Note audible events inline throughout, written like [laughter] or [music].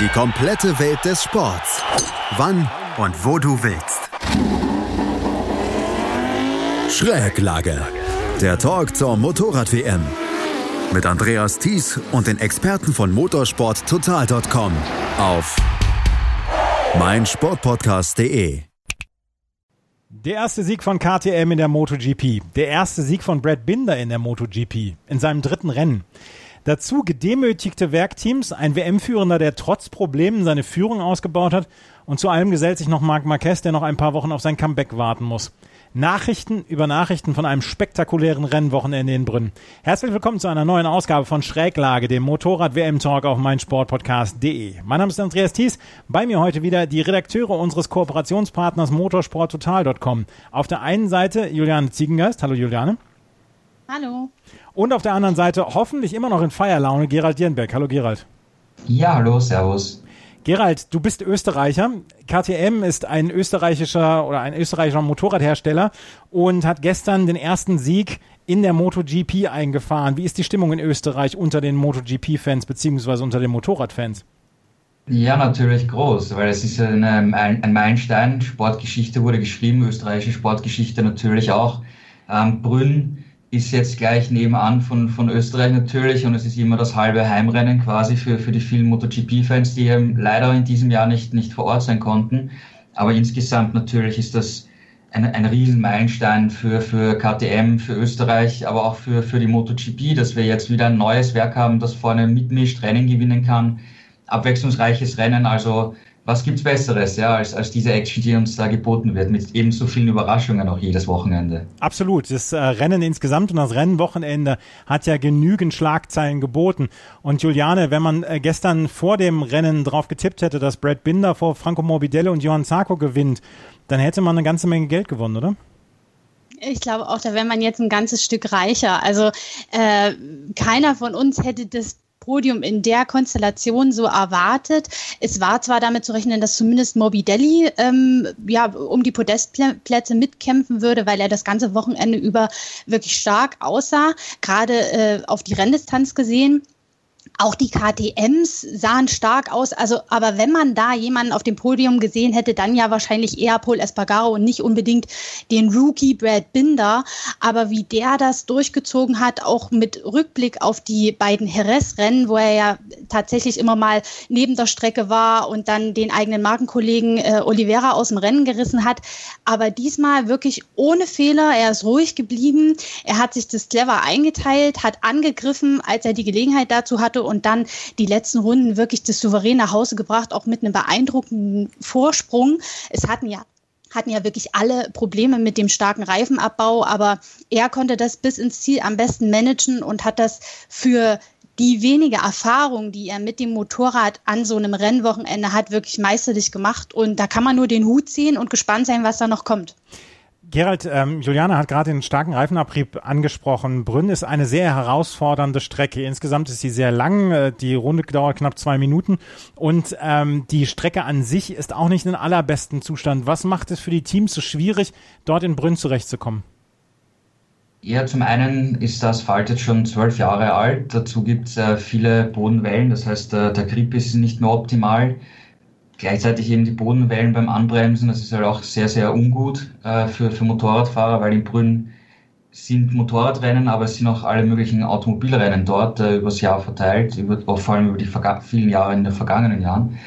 Die komplette Welt des Sports. Wann und wo du willst. Schräglage. Der Talk zur Motorrad-WM. Mit Andreas Thies und den Experten von motorsporttotal.com auf meinsportpodcast.de. Der erste Sieg von KTM in der MotoGP. Der erste Sieg von Brad Binder in der MotoGP. In seinem dritten Rennen. Dazu gedemütigte Werkteams, ein WM-Führender, der trotz Problemen seine Führung ausgebaut hat. Und zu allem gesellt sich noch Marc Marquez, der noch ein paar Wochen auf sein Comeback warten muss. Nachrichten über Nachrichten von einem spektakulären Rennwochenende in Brünn. Herzlich willkommen zu einer neuen Ausgabe von Schräglage, dem Motorrad-WM-Talk auf meinsportpodcast.de. Mein Name ist Andreas Thies. Bei mir heute wieder die Redakteure unseres Kooperationspartners motorsporttotal.com. Auf der einen Seite Juliane Ziegengeist. Hallo Juliane. Hallo. Und auf der anderen Seite hoffentlich immer noch in Feierlaune Gerald Dierenberg. Hallo Gerald. Ja, hallo, servus. Gerald, du bist Österreicher. KTM ist ein österreichischer oder ein österreichischer Motorradhersteller und hat gestern den ersten Sieg in der MotoGP eingefahren. Wie ist die Stimmung in Österreich unter den MotoGP-Fans beziehungsweise unter den Motorradfans? Ja, natürlich groß, weil es ist ein, ein Meilenstein. Sportgeschichte wurde geschrieben, österreichische Sportgeschichte natürlich auch. Ähm, Brünn ist jetzt gleich nebenan von, von Österreich natürlich und es ist immer das halbe Heimrennen quasi für, für die vielen MotoGP-Fans, die leider in diesem Jahr nicht, nicht vor Ort sein konnten. Aber insgesamt natürlich ist das ein, ein Riesenmeilenstein für, für KTM, für Österreich, aber auch für, für die MotoGP, dass wir jetzt wieder ein neues Werk haben, das vorne mitmischt, Rennen gewinnen kann. Abwechslungsreiches Rennen, also was gibt's Besseres, ja, als, als diese Action, die uns da geboten wird, mit ebenso vielen Überraschungen auch jedes Wochenende. Absolut. Das äh, Rennen insgesamt und das Rennwochenende hat ja genügend Schlagzeilen geboten. Und Juliane, wenn man äh, gestern vor dem Rennen drauf getippt hätte, dass Brad Binder vor Franco Morbidelli und Johann Zarco gewinnt, dann hätte man eine ganze Menge Geld gewonnen, oder? Ich glaube auch, da wäre man jetzt ein ganzes Stück reicher. Also äh, keiner von uns hätte das Podium in der Konstellation so erwartet. Es war zwar damit zu rechnen, dass zumindest Morbidelli ähm, ja, um die Podestplätze mitkämpfen würde, weil er das ganze Wochenende über wirklich stark aussah, gerade äh, auf die Renndistanz gesehen. Auch die KTMs sahen stark aus. Also, aber wenn man da jemanden auf dem Podium gesehen hätte, dann ja wahrscheinlich eher Paul Espargaro und nicht unbedingt den Rookie Brad Binder. Aber wie der das durchgezogen hat, auch mit Rückblick auf die beiden Jerez-Rennen, wo er ja tatsächlich immer mal neben der Strecke war und dann den eigenen Markenkollegen äh, Oliveira aus dem Rennen gerissen hat. Aber diesmal wirklich ohne Fehler. Er ist ruhig geblieben. Er hat sich das clever eingeteilt, hat angegriffen, als er die Gelegenheit dazu hatte und dann die letzten Runden wirklich das souverän nach Hause gebracht, auch mit einem beeindruckenden Vorsprung. Es hatten ja hatten ja wirklich alle Probleme mit dem starken Reifenabbau, aber er konnte das bis ins Ziel am besten managen und hat das für die wenige Erfahrung, die er mit dem Motorrad an so einem Rennwochenende hat, wirklich meisterlich gemacht. Und da kann man nur den Hut ziehen und gespannt sein, was da noch kommt. Gerald, ähm, Juliane hat gerade den starken Reifenabrieb angesprochen. Brünn ist eine sehr herausfordernde Strecke. Insgesamt ist sie sehr lang. Äh, die Runde dauert knapp zwei Minuten. Und ähm, die Strecke an sich ist auch nicht in allerbesten Zustand. Was macht es für die Teams so schwierig, dort in Brünn zurechtzukommen? Ja, zum einen ist der Asphalt jetzt schon zwölf Jahre alt. Dazu gibt es äh, viele Bodenwellen. Das heißt, äh, der Grip ist nicht mehr optimal. Gleichzeitig eben die Bodenwellen beim Anbremsen, das ist halt auch sehr, sehr ungut äh, für, für Motorradfahrer, weil in Brünn sind Motorradrennen, aber es sind auch alle möglichen Automobilrennen dort äh, übers Jahr verteilt, über, vor allem über die vielen Jahre in den vergangenen Jahren.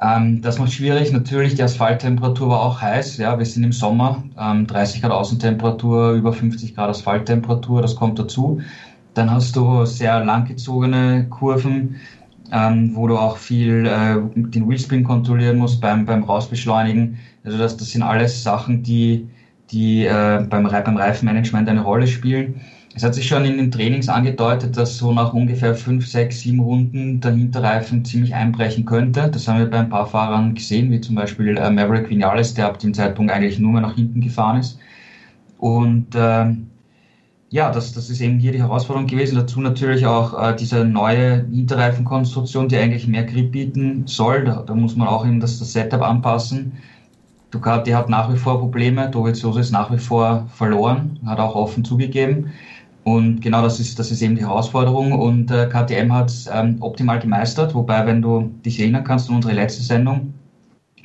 Ähm, das macht schwierig. Natürlich, die Asphalttemperatur war auch heiß. Ja, wir sind im Sommer, ähm, 30 Grad Außentemperatur, über 50 Grad Asphalttemperatur, das kommt dazu. Dann hast du sehr langgezogene Kurven, ähm, wo du auch viel äh, den Wheelspin kontrollieren musst beim, beim Rausbeschleunigen. Also das, das sind alles Sachen, die, die äh, beim, beim Reifenmanagement eine Rolle spielen. Es hat sich schon in den Trainings angedeutet, dass so nach ungefähr fünf, sechs, sieben Runden der Hinterreifen ziemlich einbrechen könnte. Das haben wir bei ein paar Fahrern gesehen, wie zum Beispiel äh, Maverick Vinales, der ab dem Zeitpunkt eigentlich nur mehr nach hinten gefahren ist. Und äh, ja, das, das ist eben hier die Herausforderung gewesen. Dazu natürlich auch äh, diese neue Hinterreifenkonstruktion, die eigentlich mehr Grip bieten soll. Da, da muss man auch eben das, das Setup anpassen. Ducati hat nach wie vor Probleme. Dovizioso ist nach wie vor verloren, hat auch offen zugegeben. Und genau das ist, das ist eben die Herausforderung. Und äh, KTM hat es ähm, optimal gemeistert. Wobei, wenn du dich erinnern kannst an unsere letzte Sendung,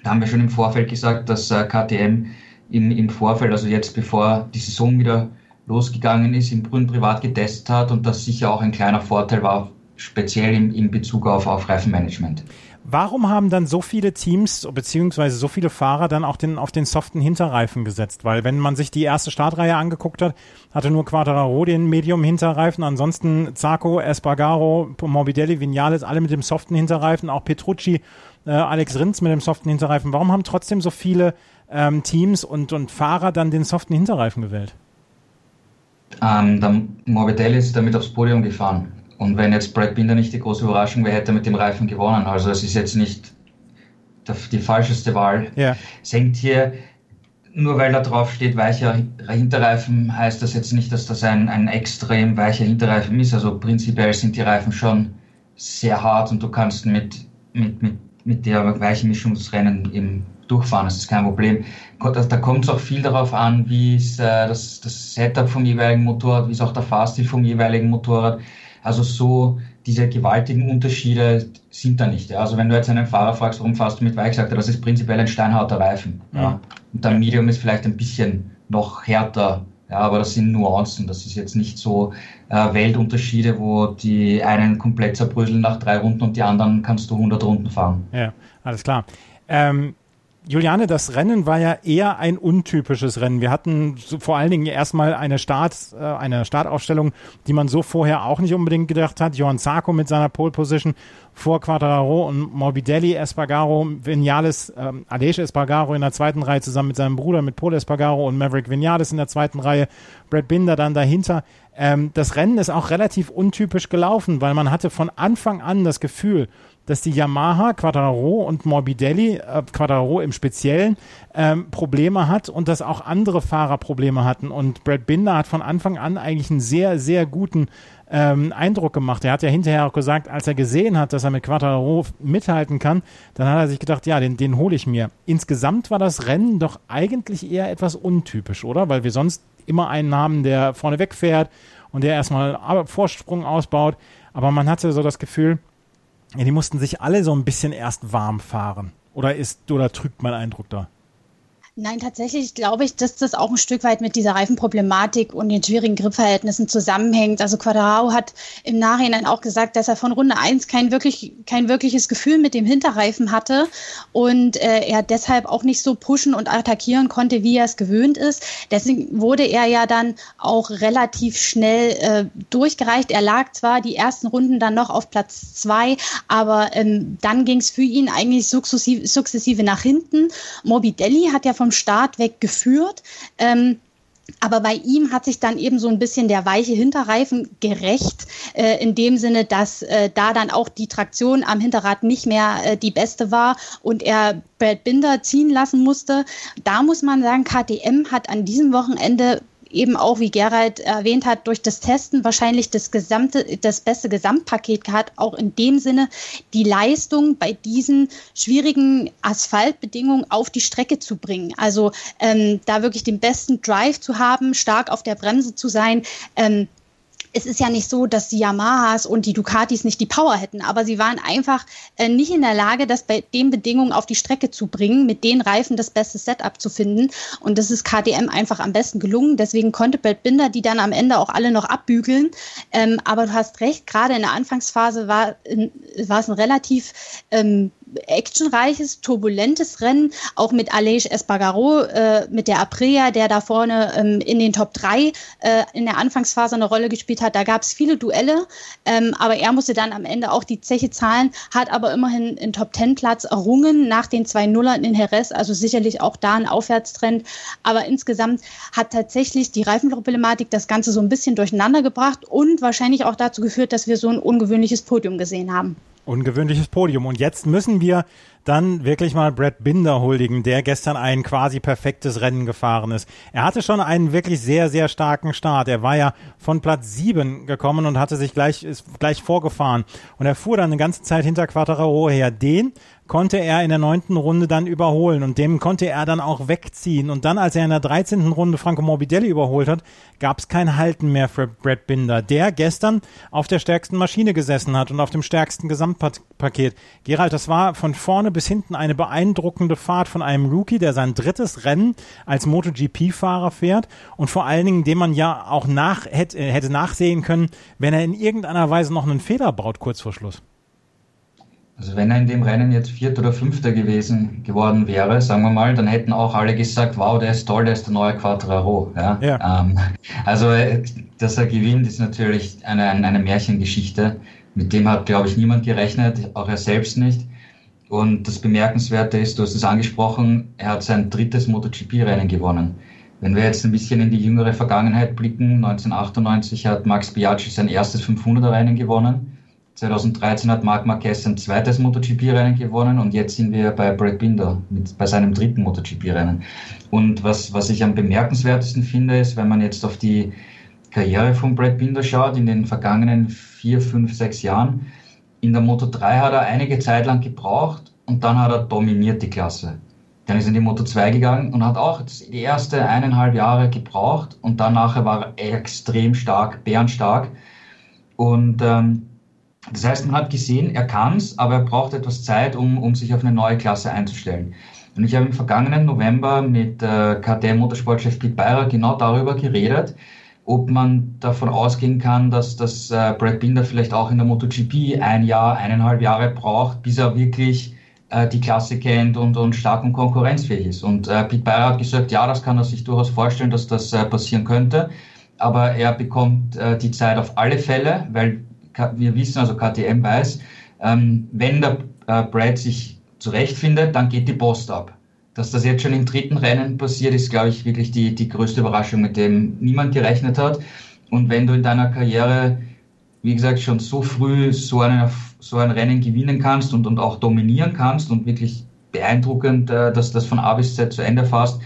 da haben wir schon im Vorfeld gesagt, dass äh, KTM im, im Vorfeld, also jetzt bevor die Saison wieder losgegangen ist, im Brünn privat getestet hat und das sicher auch ein kleiner Vorteil war, speziell in, in Bezug auf, auf Reifenmanagement. Warum haben dann so viele Teams beziehungsweise so viele Fahrer dann auch den, auf den soften Hinterreifen gesetzt? Weil wenn man sich die erste Startreihe angeguckt hat, hatte nur Quadraro den Medium-Hinterreifen, ansonsten Zarco, Espargaro, Morbidelli, Vinales, alle mit dem soften Hinterreifen, auch Petrucci, äh, Alex Rins mit dem soften Hinterreifen. Warum haben trotzdem so viele ähm, Teams und, und Fahrer dann den soften Hinterreifen gewählt? Ähm, der Morbidelli ist damit aufs Podium gefahren. Und wenn jetzt Brad Binder nicht die große Überraschung wäre, hätte er mit dem Reifen gewonnen. Also es ist jetzt nicht die falscheste Wahl. Ja. Es hängt hier, nur weil da drauf steht, weicher Hinterreifen, heißt das jetzt nicht, dass das ein, ein extrem weicher Hinterreifen ist. Also prinzipiell sind die Reifen schon sehr hart und du kannst mit, mit, mit, mit der weichen Mischung das Rennen eben durchfahren. Das ist kein Problem. Da kommt es auch viel darauf an, wie ist äh, das, das Setup vom jeweiligen Motorrad, wie ist auch der Fahrstil vom jeweiligen Motorrad. Also so diese gewaltigen Unterschiede sind da nicht. Ja. Also wenn du jetzt einen Fahrer fragst, warum fährst du mit Weich, sagt er, das ist prinzipiell ein steinharter Reifen. Ja. ja. Und der Medium ist vielleicht ein bisschen noch härter. Ja, aber das sind Nuancen. Das ist jetzt nicht so äh, Weltunterschiede, wo die einen komplett zerbröseln nach drei Runden und die anderen kannst du 100 Runden fahren. Ja, alles klar. Ähm, Juliane, das Rennen war ja eher ein untypisches Rennen. Wir hatten so vor allen Dingen erstmal eine Start, äh, eine Startaufstellung, die man so vorher auch nicht unbedingt gedacht hat. Johann Zarco mit seiner Pole Position vor Quadraro und Morbidelli, Espargaro, Vinales, ähm, Aleix Espargaro in der zweiten Reihe zusammen mit seinem Bruder mit Paul Espargaro und Maverick Vinales in der zweiten Reihe, Brad Binder dann dahinter. Ähm, das Rennen ist auch relativ untypisch gelaufen, weil man hatte von Anfang an das Gefühl, dass die Yamaha, Quadraro und Morbidelli, äh, Quadraro im Speziellen, ähm, Probleme hat und dass auch andere Fahrer Probleme hatten. Und Brad Binder hat von Anfang an eigentlich einen sehr, sehr guten ähm, Eindruck gemacht. Er hat ja hinterher auch gesagt, als er gesehen hat, dass er mit Quadraro mithalten kann, dann hat er sich gedacht, ja, den, den hole ich mir. Insgesamt war das Rennen doch eigentlich eher etwas untypisch, oder? Weil wir sonst immer einen haben, der vorne wegfährt und der erstmal Vorsprung ausbaut. Aber man hatte so das Gefühl, die mussten sich alle so ein bisschen erst warm fahren. Oder ist, oder trügt mein Eindruck da? Nein, tatsächlich glaube ich, dass das auch ein Stück weit mit dieser Reifenproblematik und den schwierigen Gripverhältnissen zusammenhängt. Also Quadrao hat im Nachhinein auch gesagt, dass er von Runde 1 kein, wirklich, kein wirkliches Gefühl mit dem Hinterreifen hatte und äh, er deshalb auch nicht so pushen und attackieren konnte, wie er es gewöhnt ist. Deswegen wurde er ja dann auch relativ schnell äh, durchgereicht. Er lag zwar die ersten Runden dann noch auf Platz 2, aber ähm, dann ging es für ihn eigentlich sukzessive, sukzessive nach hinten. Morbidelli hat ja von vom Start weg geführt. Ähm, aber bei ihm hat sich dann eben so ein bisschen der weiche Hinterreifen gerecht, äh, in dem Sinne, dass äh, da dann auch die Traktion am Hinterrad nicht mehr äh, die beste war und er Brad Binder ziehen lassen musste. Da muss man sagen, KTM hat an diesem Wochenende eben auch, wie Gerald erwähnt hat, durch das Testen wahrscheinlich das gesamte, das beste Gesamtpaket gehabt, auch in dem Sinne, die Leistung bei diesen schwierigen Asphaltbedingungen auf die Strecke zu bringen. Also ähm, da wirklich den besten Drive zu haben, stark auf der Bremse zu sein. Ähm, es ist ja nicht so, dass die Yamahas und die Ducatis nicht die Power hätten, aber sie waren einfach äh, nicht in der Lage, das bei den Bedingungen auf die Strecke zu bringen, mit den Reifen das beste Setup zu finden. Und das ist KDM einfach am besten gelungen. Deswegen konnte Brad Binder die dann am Ende auch alle noch abbügeln. Ähm, aber du hast recht, gerade in der Anfangsphase war, war es ein relativ ähm, actionreiches, turbulentes Rennen, auch mit Aleix Espargaro, äh, mit der Aprilia, der da vorne ähm, in den Top 3 äh, in der Anfangsphase eine Rolle gespielt hat. Da gab es viele Duelle, ähm, aber er musste dann am Ende auch die Zeche zahlen, hat aber immerhin einen Top 10 Platz errungen nach den zwei Nullern in Jerez, also sicherlich auch da ein Aufwärtstrend. Aber insgesamt hat tatsächlich die Reifenproblematik das Ganze so ein bisschen durcheinander gebracht und wahrscheinlich auch dazu geführt, dass wir so ein ungewöhnliches Podium gesehen haben. Ungewöhnliches Podium. Und jetzt müssen wir dann wirklich mal Brad Binder huldigen, der gestern ein quasi perfektes Rennen gefahren ist. Er hatte schon einen wirklich sehr, sehr starken Start. Er war ja von Platz sieben gekommen und hatte sich gleich, ist gleich vorgefahren. Und er fuhr dann eine ganze Zeit hinter Quattararo her. Den konnte er in der neunten Runde dann überholen und dem konnte er dann auch wegziehen. Und dann, als er in der dreizehnten Runde Franco Morbidelli überholt hat, gab es kein Halten mehr für Brad Binder, der gestern auf der stärksten Maschine gesessen hat und auf dem stärksten Gesamtpaket. Gerald, das war von vorne bis hinten eine beeindruckende Fahrt von einem Rookie, der sein drittes Rennen als MotoGP-Fahrer fährt und vor allen Dingen, dem man ja auch nach, hätte, hätte nachsehen können, wenn er in irgendeiner Weise noch einen Fehler baut kurz vor Schluss. Also wenn er in dem Rennen jetzt Vierter oder Fünfter gewesen geworden wäre, sagen wir mal, dann hätten auch alle gesagt, wow, der ist toll, der ist der neue Quattraro. Ja? ja. Ähm, also dass er gewinnt, ist natürlich eine, eine Märchengeschichte. Mit dem hat, glaube ich, niemand gerechnet, auch er selbst nicht. Und das Bemerkenswerte ist, du hast es angesprochen, er hat sein drittes MotoGP-Rennen gewonnen. Wenn wir jetzt ein bisschen in die jüngere Vergangenheit blicken, 1998 hat Max Biaggi sein erstes 500er-Rennen gewonnen. 2013 hat Marc Marquez sein zweites MotoGP-Rennen gewonnen und jetzt sind wir bei Brad Binder mit, bei seinem dritten MotoGP-Rennen. Und was, was ich am bemerkenswertesten finde, ist, wenn man jetzt auf die Karriere von Brad Binder schaut, in den vergangenen vier, fünf, sechs Jahren. In der Moto 3 hat er einige Zeit lang gebraucht und dann hat er dominiert die Klasse. Dann ist er in die Moto 2 gegangen und hat auch die erste eineinhalb Jahre gebraucht und danach war er extrem stark, bärenstark. Und ähm, das heißt, man hat gesehen, er kann es, aber er braucht etwas Zeit, um, um sich auf eine neue Klasse einzustellen. Und ich habe im vergangenen November mit äh, KTM-Motorsportchef Pete Beirer genau darüber geredet, ob man davon ausgehen kann, dass, dass äh, Brad Binder vielleicht auch in der MotoGP ein Jahr, eineinhalb Jahre braucht, bis er wirklich äh, die Klasse kennt und, und stark und konkurrenzfähig ist. Und äh, Pete Beirer hat gesagt, ja, das kann er sich durchaus vorstellen, dass das äh, passieren könnte. Aber er bekommt äh, die Zeit auf alle Fälle, weil wir wissen, also KTM weiß, ähm, wenn der äh, Brad sich zurechtfindet, dann geht die Post ab. Dass das jetzt schon im dritten Rennen passiert, ist, glaube ich, wirklich die, die größte Überraschung, mit dem niemand gerechnet hat. Und wenn du in deiner Karriere, wie gesagt, schon so früh so, eine, so ein Rennen gewinnen kannst und, und auch dominieren kannst und wirklich beeindruckend, äh, dass das von A bis Z zu Ende fährst,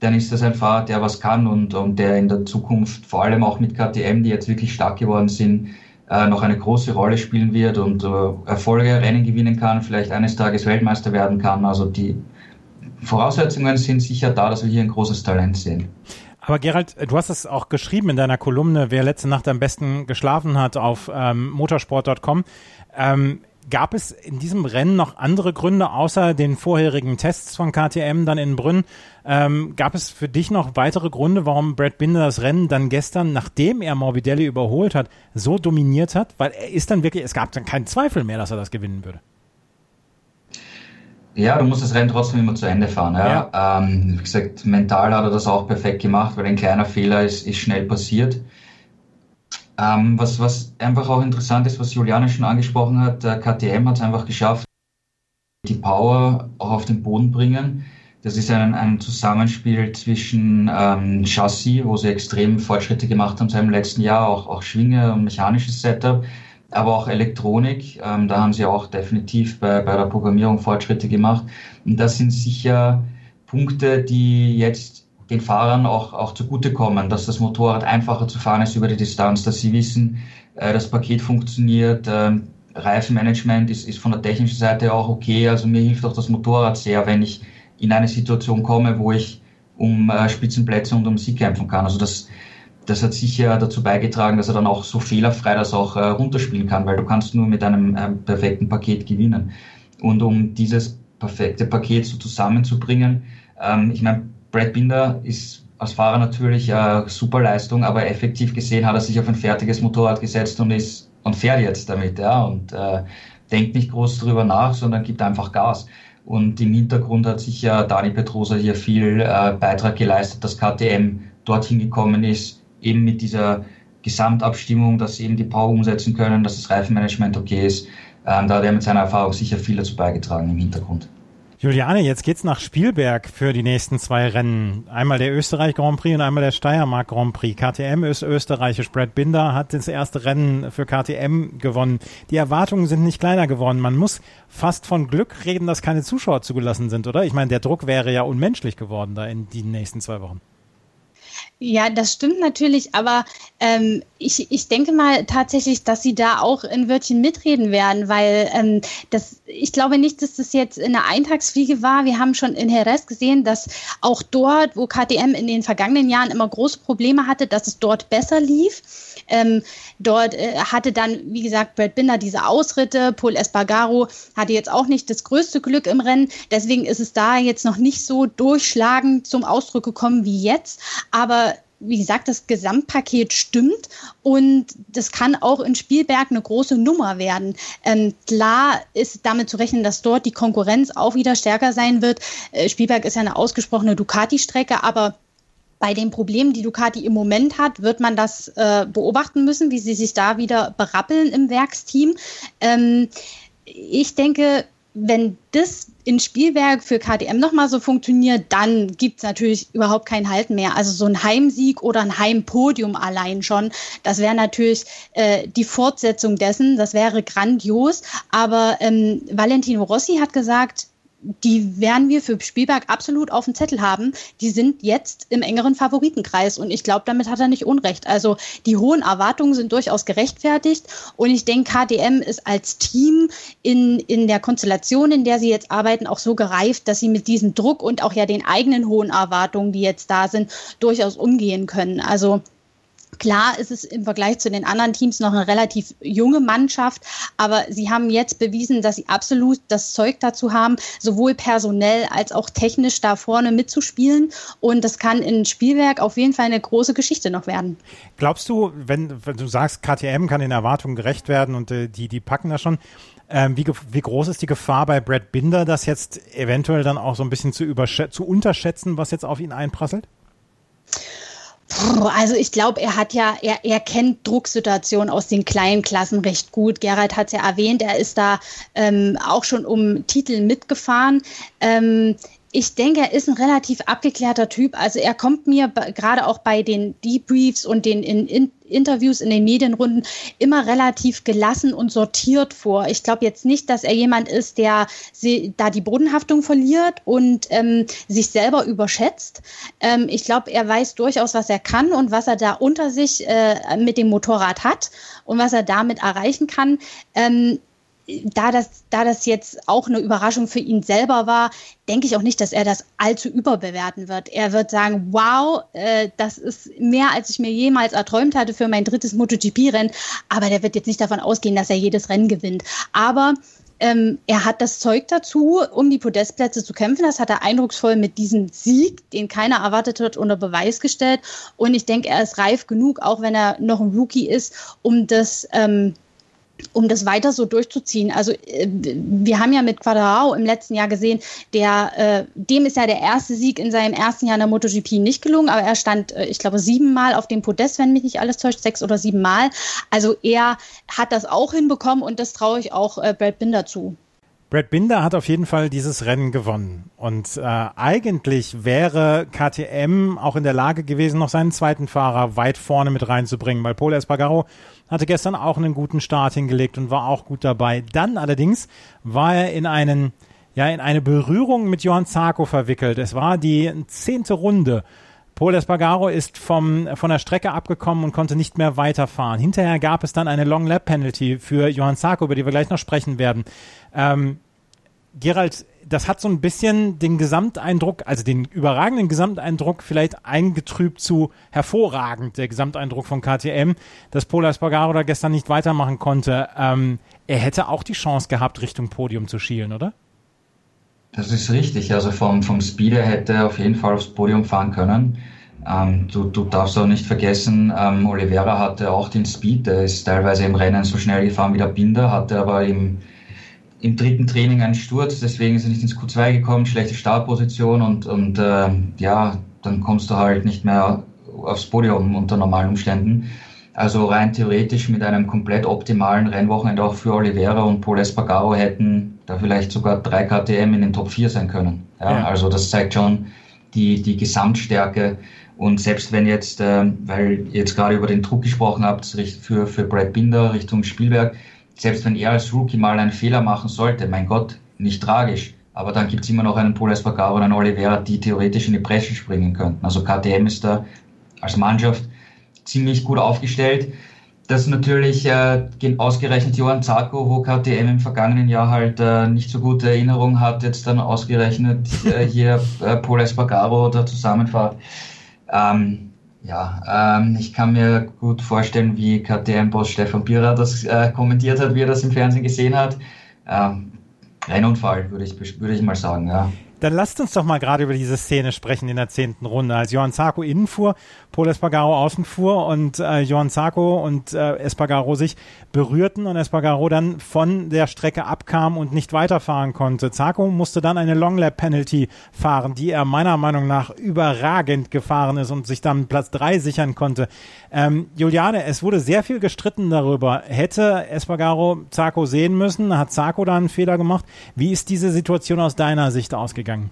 dann ist das ein Fahrer, der was kann und, und der in der Zukunft, vor allem auch mit KTM, die jetzt wirklich stark geworden sind, äh, noch eine große Rolle spielen wird und äh, Erfolge, Rennen gewinnen kann, vielleicht eines Tages Weltmeister werden kann. Also die Voraussetzungen sind sicher da, dass wir hier ein großes Talent sehen. Aber Gerald, du hast es auch geschrieben in deiner Kolumne, wer letzte Nacht am besten geschlafen hat auf ähm, motorsport.com. Ähm, Gab es in diesem Rennen noch andere Gründe außer den vorherigen Tests von KTM dann in Brünn? Ähm, gab es für dich noch weitere Gründe, warum Brad Binder das Rennen dann gestern, nachdem er Morbidelli überholt hat, so dominiert hat? Weil er ist dann wirklich, es gab dann keinen Zweifel mehr, dass er das gewinnen würde. Ja, du musst das Rennen trotzdem immer zu Ende fahren. Ja. ja. Ähm, wie gesagt, mental hat er das auch perfekt gemacht, weil ein kleiner Fehler ist, ist schnell passiert. Ähm, was, was einfach auch interessant ist, was Juliane schon angesprochen hat, der KTM hat es einfach geschafft, die Power auch auf den Boden bringen. Das ist ein, ein Zusammenspiel zwischen ähm, Chassis, wo sie extrem Fortschritte gemacht haben seit dem letzten Jahr, auch, auch Schwinge und mechanisches Setup, aber auch Elektronik. Ähm, da haben sie auch definitiv bei, bei der Programmierung Fortschritte gemacht. Und das sind sicher Punkte, die jetzt den Fahrern auch, auch zugutekommen, dass das Motorrad einfacher zu fahren ist über die Distanz, dass sie wissen, äh, das Paket funktioniert, äh, Reifenmanagement ist, ist von der technischen Seite auch okay. Also mir hilft auch das Motorrad sehr, wenn ich in eine Situation komme, wo ich um äh, Spitzenplätze und um Sieg kämpfen kann. Also das, das hat sicher dazu beigetragen, dass er dann auch so fehlerfrei das auch äh, runterspielen kann, weil du kannst nur mit einem äh, perfekten Paket gewinnen. Und um dieses perfekte Paket so zusammenzubringen, ähm, ich meine, Brad Binder ist als Fahrer natürlich eine super Leistung, aber effektiv gesehen hat er sich auf ein fertiges Motorrad gesetzt und ist und fährt jetzt damit, ja, und äh, denkt nicht groß drüber nach, sondern gibt einfach Gas. Und im Hintergrund hat sich ja Dani Petrosa hier viel äh, Beitrag geleistet, dass KTM dorthin gekommen ist, eben mit dieser Gesamtabstimmung, dass sie eben die Power umsetzen können, dass das Reifenmanagement okay ist. Ähm, da hat er mit seiner Erfahrung sicher viel dazu beigetragen im Hintergrund. Juliane, jetzt geht's nach Spielberg für die nächsten zwei Rennen. Einmal der Österreich Grand Prix und einmal der Steiermark Grand Prix. KTM ist österreichisch. Brad Binder hat das erste Rennen für KTM gewonnen. Die Erwartungen sind nicht kleiner geworden. Man muss fast von Glück reden, dass keine Zuschauer zugelassen sind, oder? Ich meine, der Druck wäre ja unmenschlich geworden da in den nächsten zwei Wochen. Ja, das stimmt natürlich, aber ähm, ich, ich denke mal tatsächlich, dass sie da auch in Wörtchen mitreden werden, weil ähm, das, ich glaube nicht, dass das jetzt in der Eintagsfliege war. Wir haben schon in Jerez gesehen, dass auch dort, wo KTM in den vergangenen Jahren immer große Probleme hatte, dass es dort besser lief. Ähm, dort äh, hatte dann, wie gesagt, Brad Binder diese Ausritte. Paul Espargaro hatte jetzt auch nicht das größte Glück im Rennen. Deswegen ist es da jetzt noch nicht so durchschlagend zum Ausdruck gekommen wie jetzt. Aber wie gesagt, das Gesamtpaket stimmt und das kann auch in Spielberg eine große Nummer werden. Ähm, klar ist damit zu rechnen, dass dort die Konkurrenz auch wieder stärker sein wird. Äh, Spielberg ist ja eine ausgesprochene Ducati-Strecke, aber bei den Problemen, die Ducati im Moment hat, wird man das äh, beobachten müssen, wie sie sich da wieder berappeln im Werksteam. Ähm, ich denke, wenn das in Spielwerk für KTM nochmal so funktioniert, dann gibt es natürlich überhaupt kein Halten mehr. Also so ein Heimsieg oder ein Heimpodium allein schon, das wäre natürlich äh, die Fortsetzung dessen, das wäre grandios. Aber ähm, Valentino Rossi hat gesagt, die werden wir für Spielberg absolut auf dem Zettel haben. Die sind jetzt im engeren Favoritenkreis und ich glaube, damit hat er nicht Unrecht. Also die hohen Erwartungen sind durchaus gerechtfertigt und ich denke, KDM ist als Team in, in der Konstellation, in der sie jetzt arbeiten, auch so gereift, dass sie mit diesem Druck und auch ja den eigenen hohen Erwartungen, die jetzt da sind, durchaus umgehen können. Also Klar ist es im Vergleich zu den anderen Teams noch eine relativ junge Mannschaft, aber sie haben jetzt bewiesen, dass sie absolut das Zeug dazu haben, sowohl personell als auch technisch da vorne mitzuspielen. Und das kann in Spielwerk auf jeden Fall eine große Geschichte noch werden. Glaubst du, wenn, wenn du sagst, KTM kann den Erwartungen gerecht werden und äh, die, die packen das schon, ähm, wie, wie groß ist die Gefahr bei Brad Binder, das jetzt eventuell dann auch so ein bisschen zu, zu unterschätzen, was jetzt auf ihn einprasselt? Also ich glaube, er hat ja, er, er kennt Drucksituationen aus den kleinen Klassen recht gut. Gerald hat es ja erwähnt, er ist da ähm, auch schon um Titel mitgefahren. Ähm, ich denke, er ist ein relativ abgeklärter Typ. Also er kommt mir gerade auch bei den Debriefs und den in, in Interviews in den Medienrunden immer relativ gelassen und sortiert vor. Ich glaube jetzt nicht, dass er jemand ist, der da die Bodenhaftung verliert und ähm, sich selber überschätzt. Ähm, ich glaube, er weiß durchaus, was er kann und was er da unter sich äh, mit dem Motorrad hat und was er damit erreichen kann. Ähm, da das, da das jetzt auch eine Überraschung für ihn selber war, denke ich auch nicht, dass er das allzu überbewerten wird. Er wird sagen, wow, äh, das ist mehr, als ich mir jemals erträumt hatte für mein drittes MotoGP-Rennen. Aber der wird jetzt nicht davon ausgehen, dass er jedes Rennen gewinnt. Aber ähm, er hat das Zeug dazu, um die Podestplätze zu kämpfen. Das hat er eindrucksvoll mit diesem Sieg, den keiner erwartet hat, unter Beweis gestellt. Und ich denke, er ist reif genug, auch wenn er noch ein Rookie ist, um das ähm, um das weiter so durchzuziehen. Also äh, wir haben ja mit Quadrao im letzten Jahr gesehen, der, äh, dem ist ja der erste Sieg in seinem ersten Jahr in der MotoGP nicht gelungen, aber er stand, äh, ich glaube, siebenmal auf dem Podest, wenn mich nicht alles täuscht, sechs oder siebenmal. Also er hat das auch hinbekommen und das traue ich auch äh, Brad Binder zu. Brad Binder hat auf jeden Fall dieses Rennen gewonnen. Und äh, eigentlich wäre KTM auch in der Lage gewesen, noch seinen zweiten Fahrer weit vorne mit reinzubringen, weil Paul Espargaro hatte gestern auch einen guten Start hingelegt und war auch gut dabei. Dann allerdings war er in einen ja, in eine Berührung mit Johann Zarko verwickelt. Es war die zehnte Runde. Paul Espargaro ist vom, von der Strecke abgekommen und konnte nicht mehr weiterfahren. Hinterher gab es dann eine Long Lap Penalty für Johann Zarko, über die wir gleich noch sprechen werden. Ähm, Gerald, das hat so ein bisschen den Gesamteindruck, also den überragenden Gesamteindruck vielleicht eingetrübt zu hervorragend, der Gesamteindruck von KTM, dass Pola Espargaro da gestern nicht weitermachen konnte. Ähm, er hätte auch die Chance gehabt, Richtung Podium zu schielen, oder? Das ist richtig. Also vom, vom Speed hätte er auf jeden Fall aufs Podium fahren können. Ähm, du, du darfst auch nicht vergessen, ähm, Oliveira hatte auch den Speed. Der ist teilweise im Rennen so schnell gefahren wie der Binder, hatte aber im im dritten Training einen Sturz, deswegen ist er nicht ins Q2 gekommen, schlechte Startposition und, und äh, ja, dann kommst du halt nicht mehr aufs Podium unter normalen Umständen. Also rein theoretisch mit einem komplett optimalen Rennwochenende auch für Oliveira und Paul Espargaro hätten da vielleicht sogar drei KTM in den Top 4 sein können. Ja, ja. Also das zeigt schon die, die Gesamtstärke. Und selbst wenn jetzt, äh, weil ihr jetzt gerade über den Druck gesprochen habt, für, für Brad Binder Richtung Spielberg, selbst wenn er als Rookie mal einen Fehler machen sollte, mein Gott, nicht tragisch. Aber dann gibt es immer noch einen Paul Espargaro oder einen Oliveira, die theoretisch in die Presse springen könnten. Also KTM ist da als Mannschaft ziemlich gut aufgestellt. Das natürlich äh, ausgerechnet Johann Zarko, wo KTM im vergangenen Jahr halt äh, nicht so gute Erinnerungen hat, jetzt dann ausgerechnet äh, [laughs] hier äh, Paul Espargaro oder Zusammenfahrt. Ähm, ja, ähm, ich kann mir gut vorstellen, wie KTM-Boss Stefan Bierer das äh, kommentiert hat, wie er das im Fernsehen gesehen hat. Ähm, Rennunfall, würde ich, würde ich mal sagen, ja. Dann lasst uns doch mal gerade über diese Szene sprechen in der zehnten Runde. Als Johann Zarco innen fuhr, Paul Espargaro außen fuhr und äh, Johann Zarco und äh, Espargaro sich berührten und Espargaro dann von der Strecke abkam und nicht weiterfahren konnte. Zarco musste dann eine Long Lap Penalty fahren, die er meiner Meinung nach überragend gefahren ist und sich dann Platz drei sichern konnte. Ähm, Juliane, es wurde sehr viel gestritten darüber. Hätte Espargaro Zarco sehen müssen? Hat Zarco da einen Fehler gemacht? Wie ist diese Situation aus deiner Sicht ausgegangen?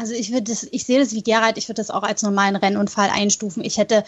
Also ich würde das, ich sehe das wie Gerald, ich würde das auch als normalen Rennunfall einstufen. Ich hätte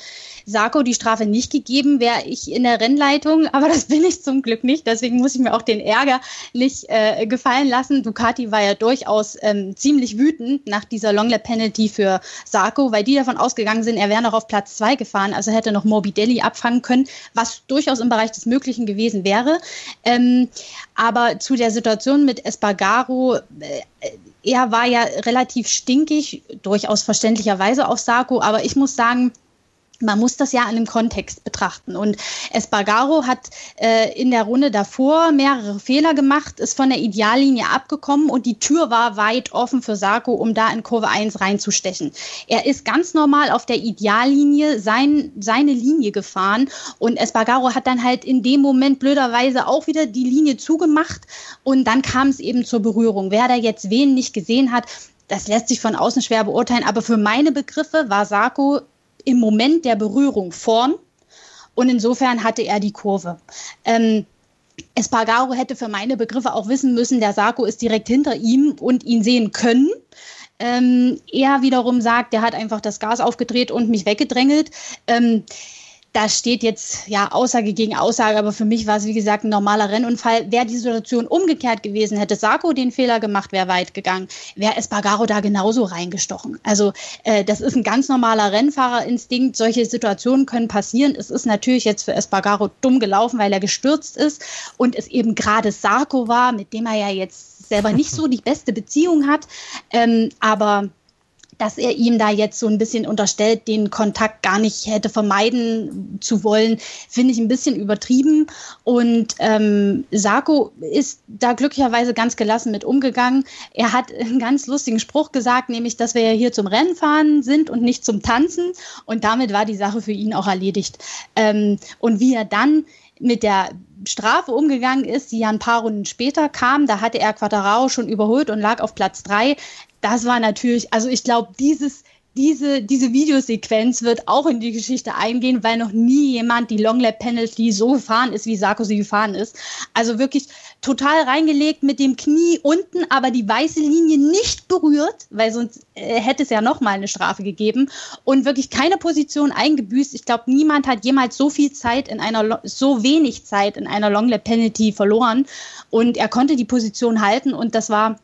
Sarko die Strafe nicht gegeben, wäre ich in der Rennleitung, aber das bin ich zum Glück nicht. Deswegen muss ich mir auch den Ärger nicht äh, gefallen lassen. Ducati war ja durchaus ähm, ziemlich wütend nach dieser Longlap Penalty für Sarko, weil die davon ausgegangen sind, er wäre noch auf Platz zwei gefahren, also hätte noch Morbidelli abfangen können, was durchaus im Bereich des Möglichen gewesen wäre. Ähm, aber zu der Situation mit Espargaro, äh, er war ja relativ stinkig, durchaus verständlicherweise auf Sarko, aber ich muss sagen, man muss das ja in einem Kontext betrachten. Und Espargaro hat äh, in der Runde davor mehrere Fehler gemacht, ist von der Ideallinie abgekommen und die Tür war weit offen für Sarko, um da in Kurve 1 reinzustechen. Er ist ganz normal auf der Ideallinie sein, seine Linie gefahren und Espargaro hat dann halt in dem Moment blöderweise auch wieder die Linie zugemacht und dann kam es eben zur Berührung. Wer da jetzt wen nicht gesehen hat, das lässt sich von außen schwer beurteilen, aber für meine Begriffe war Sarko im Moment der Berührung vorn und insofern hatte er die Kurve. Ähm, Espargaro hätte für meine Begriffe auch wissen müssen, der Sarko ist direkt hinter ihm und ihn sehen können. Ähm, er wiederum sagt, der hat einfach das Gas aufgedreht und mich weggedrängelt. Ähm, da steht jetzt ja Aussage gegen Aussage, aber für mich war es wie gesagt ein normaler Rennunfall. Wäre die Situation umgekehrt gewesen, hätte Sarko den Fehler gemacht, wäre weit gegangen, wäre Espargaro da genauso reingestochen. Also äh, das ist ein ganz normaler Rennfahrerinstinkt. Solche Situationen können passieren. Es ist natürlich jetzt für Espargaro dumm gelaufen, weil er gestürzt ist und es eben gerade Sarko war, mit dem er ja jetzt selber nicht so die beste Beziehung hat. Ähm, aber dass er ihm da jetzt so ein bisschen unterstellt, den Kontakt gar nicht hätte vermeiden zu wollen, finde ich ein bisschen übertrieben. Und ähm, Sarko ist da glücklicherweise ganz gelassen mit umgegangen. Er hat einen ganz lustigen Spruch gesagt, nämlich, dass wir ja hier zum Rennfahren sind und nicht zum Tanzen. Und damit war die Sache für ihn auch erledigt. Ähm, und wie er dann mit der Strafe umgegangen ist, die ja ein paar Runden später kam. Da hatte er Quattarao schon überholt und lag auf Platz drei das war natürlich, also ich glaube, dieses, diese, diese Videosequenz wird auch in die Geschichte eingehen, weil noch nie jemand die Long Lap Penalty so gefahren ist, wie Sarkozy gefahren ist. Also wirklich total reingelegt mit dem Knie unten, aber die weiße Linie nicht berührt, weil sonst äh, hätte es ja noch mal eine Strafe gegeben und wirklich keine Position eingebüßt. Ich glaube, niemand hat jemals so viel Zeit in einer so wenig Zeit in einer Long Lap Penalty verloren und er konnte die Position halten und das war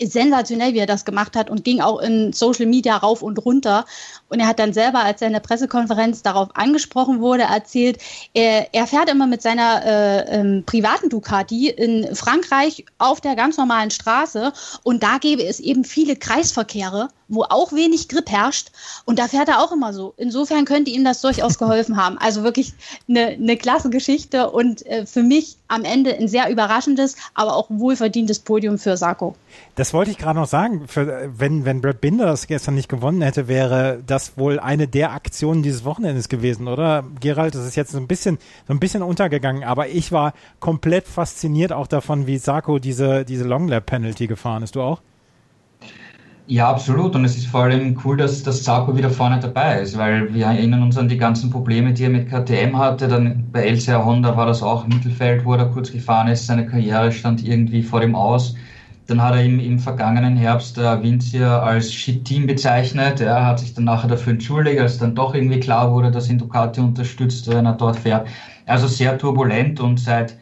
sensationell, wie er das gemacht hat und ging auch in Social Media rauf und runter. Und er hat dann selber, als er in der Pressekonferenz darauf angesprochen wurde, erzählt, er, er fährt immer mit seiner äh, ähm, privaten Ducati in Frankreich auf der ganz normalen Straße und da gäbe es eben viele Kreisverkehre, wo auch wenig Grip herrscht und da fährt er auch immer so. Insofern könnte ihm das durchaus geholfen haben. Also wirklich eine, eine klasse Geschichte und äh, für mich am Ende ein sehr überraschendes, aber auch wohlverdientes Podium für Sarko. Das wollte ich gerade noch sagen. Für, wenn, wenn Brad Binder das gestern nicht gewonnen hätte, wäre das wohl eine der Aktionen dieses Wochenendes gewesen, oder? Gerald, das ist jetzt so ein bisschen, so ein bisschen untergegangen, aber ich war komplett fasziniert auch davon, wie Sarko diese, diese Long Lap Penalty gefahren ist. Du auch? Ja, absolut. Und es ist vor allem cool, dass das Zarko wieder vorne dabei ist, weil wir erinnern uns an die ganzen Probleme, die er mit KTM hatte. Dann bei LCR Honda war das auch Mittelfeld, wo er kurz gefahren ist. Seine Karriere stand irgendwie vor dem Aus. Dann hat er im, im vergangenen Herbst der Vincia als Shit-Team bezeichnet. Er hat sich dann nachher dafür entschuldigt, als dann doch irgendwie klar wurde, dass ihn Ducati unterstützt, wenn er dort fährt. Also sehr turbulent und seit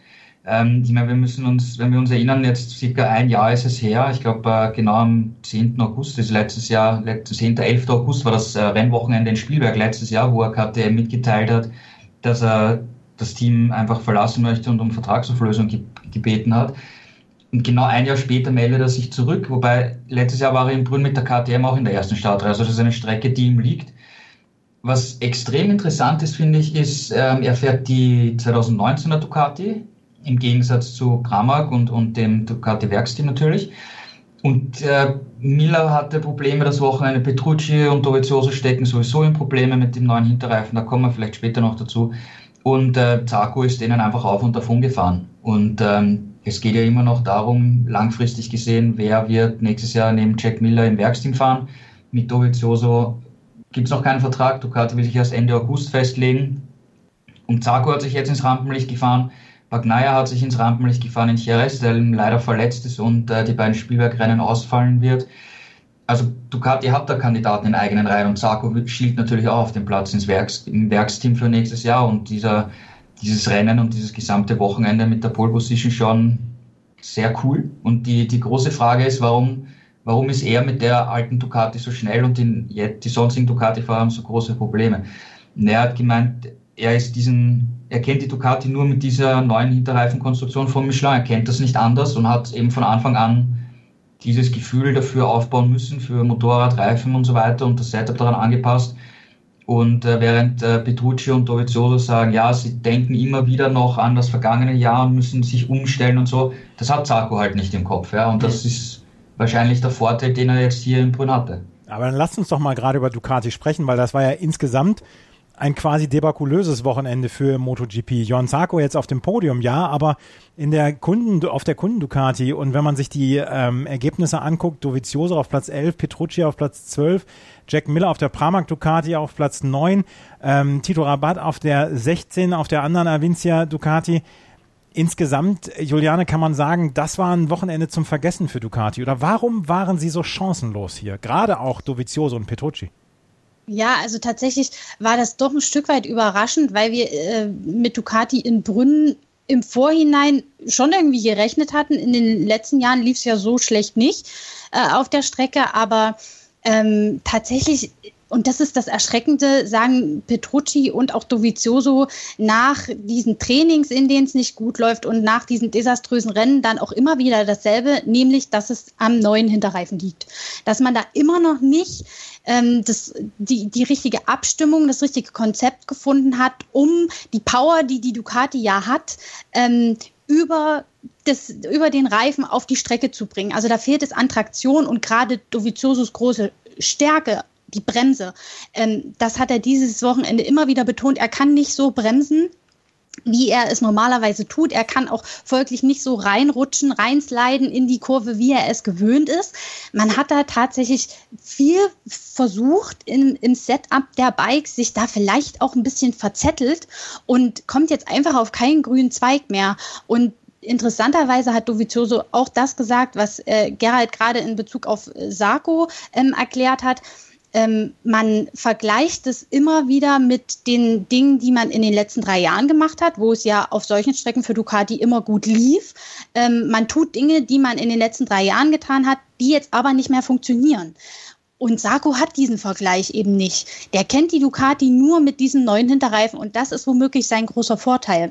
ähm, ich meine, wir müssen uns, wenn wir uns erinnern, jetzt circa ein Jahr ist es her, ich glaube äh, genau am 10. August, das letztes Jahr, 10. 11. August war das äh, Rennwochenende in Spielberg letztes Jahr, wo er KTM mitgeteilt hat, dass er das Team einfach verlassen möchte und um Vertragsauflösung ge gebeten hat. Und genau ein Jahr später meldet er sich zurück, wobei letztes Jahr war er in Brünn mit der KTM auch in der ersten Startreihe. Also das ist eine Strecke, die ihm liegt. Was extrem interessant ist, finde ich, ist, ähm, er fährt die 2019er Ducati, im Gegensatz zu Pramac und, und dem Ducati Werksteam natürlich. Und äh, Miller hatte Probleme das Wochenende. Petrucci und Dovizioso stecken sowieso in Probleme mit dem neuen Hinterreifen. Da kommen wir vielleicht später noch dazu. Und äh, Zarco ist denen einfach auf und davon gefahren. Und ähm, es geht ja immer noch darum, langfristig gesehen, wer wird nächstes Jahr neben Jack Miller im Werksteam fahren. Mit Dovizioso gibt es noch keinen Vertrag. Ducati will sich erst Ende August festlegen. Und Zarco hat sich jetzt ins Rampenlicht gefahren. Bagnaia hat sich ins Rampenlicht gefahren in Jerez, der leider verletzt ist und äh, die beiden Spielbergrennen ausfallen wird. Also Ducati hat da Kandidaten in eigenen Reihen und Sarko schielt natürlich auch auf den Platz ins Werks, im Werksteam für nächstes Jahr und dieser, dieses Rennen und dieses gesamte Wochenende mit der Pole Position schon sehr cool. Und die, die große Frage ist, warum, warum ist er mit der alten Ducati so schnell und die, die sonstigen Ducati-Fahrer haben so große Probleme? Und er hat gemeint, er ist diesen, er kennt die Ducati nur mit dieser neuen Hinterreifenkonstruktion von Michelin. Er kennt das nicht anders und hat eben von Anfang an dieses Gefühl dafür aufbauen müssen für Motorrad, Reifen und so weiter und das Setup daran angepasst. Und äh, während äh, Petrucci und Dovizioso sagen, ja, sie denken immer wieder noch an das vergangene Jahr und müssen sich umstellen und so, das hat Zarco halt nicht im Kopf. Ja? Und das ist wahrscheinlich der Vorteil, den er jetzt hier in Brünn hatte. Aber dann lasst uns doch mal gerade über Ducati sprechen, weil das war ja insgesamt ein quasi debakulöses Wochenende für MotoGP. Johann Sarko jetzt auf dem Podium, ja, aber in der Kunden, auf der Kunden Ducati und wenn man sich die ähm, Ergebnisse anguckt, Dovizioso auf Platz 11, Petrucci auf Platz 12, Jack Miller auf der Pramac Ducati auf Platz 9, ähm, Tito Rabat auf der 16, auf der anderen Avincia Ducati. Insgesamt, Juliane, kann man sagen, das war ein Wochenende zum Vergessen für Ducati. Oder warum waren sie so chancenlos hier? Gerade auch Dovizioso und Petrucci. Ja, also tatsächlich war das doch ein Stück weit überraschend, weil wir äh, mit Ducati in Brünn im Vorhinein schon irgendwie gerechnet hatten. In den letzten Jahren lief es ja so schlecht nicht äh, auf der Strecke, aber ähm, tatsächlich und das ist das Erschreckende, sagen Petrucci und auch Dovizioso nach diesen Trainings, in denen es nicht gut läuft und nach diesen desaströsen Rennen dann auch immer wieder dasselbe, nämlich, dass es am neuen Hinterreifen liegt. Dass man da immer noch nicht ähm, das, die, die richtige Abstimmung, das richtige Konzept gefunden hat, um die Power, die die Ducati ja hat, ähm, über das, über den Reifen auf die Strecke zu bringen. Also da fehlt es an Traktion und gerade Doviziosos große Stärke die Bremse. Ähm, das hat er dieses Wochenende immer wieder betont. Er kann nicht so bremsen, wie er es normalerweise tut. Er kann auch folglich nicht so reinrutschen, reinsliden in die Kurve, wie er es gewöhnt ist. Man hat da tatsächlich viel versucht im, im Setup der Bikes, sich da vielleicht auch ein bisschen verzettelt und kommt jetzt einfach auf keinen grünen Zweig mehr. Und interessanterweise hat Dovizioso auch das gesagt, was äh, Gerald gerade in Bezug auf äh, Sarko ähm, erklärt hat ähm, man vergleicht es immer wieder mit den Dingen, die man in den letzten drei Jahren gemacht hat, wo es ja auf solchen Strecken für Ducati immer gut lief. Ähm, man tut Dinge, die man in den letzten drei Jahren getan hat, die jetzt aber nicht mehr funktionieren. Und Sarko hat diesen Vergleich eben nicht. Der kennt die Ducati nur mit diesen neuen Hinterreifen und das ist womöglich sein großer Vorteil.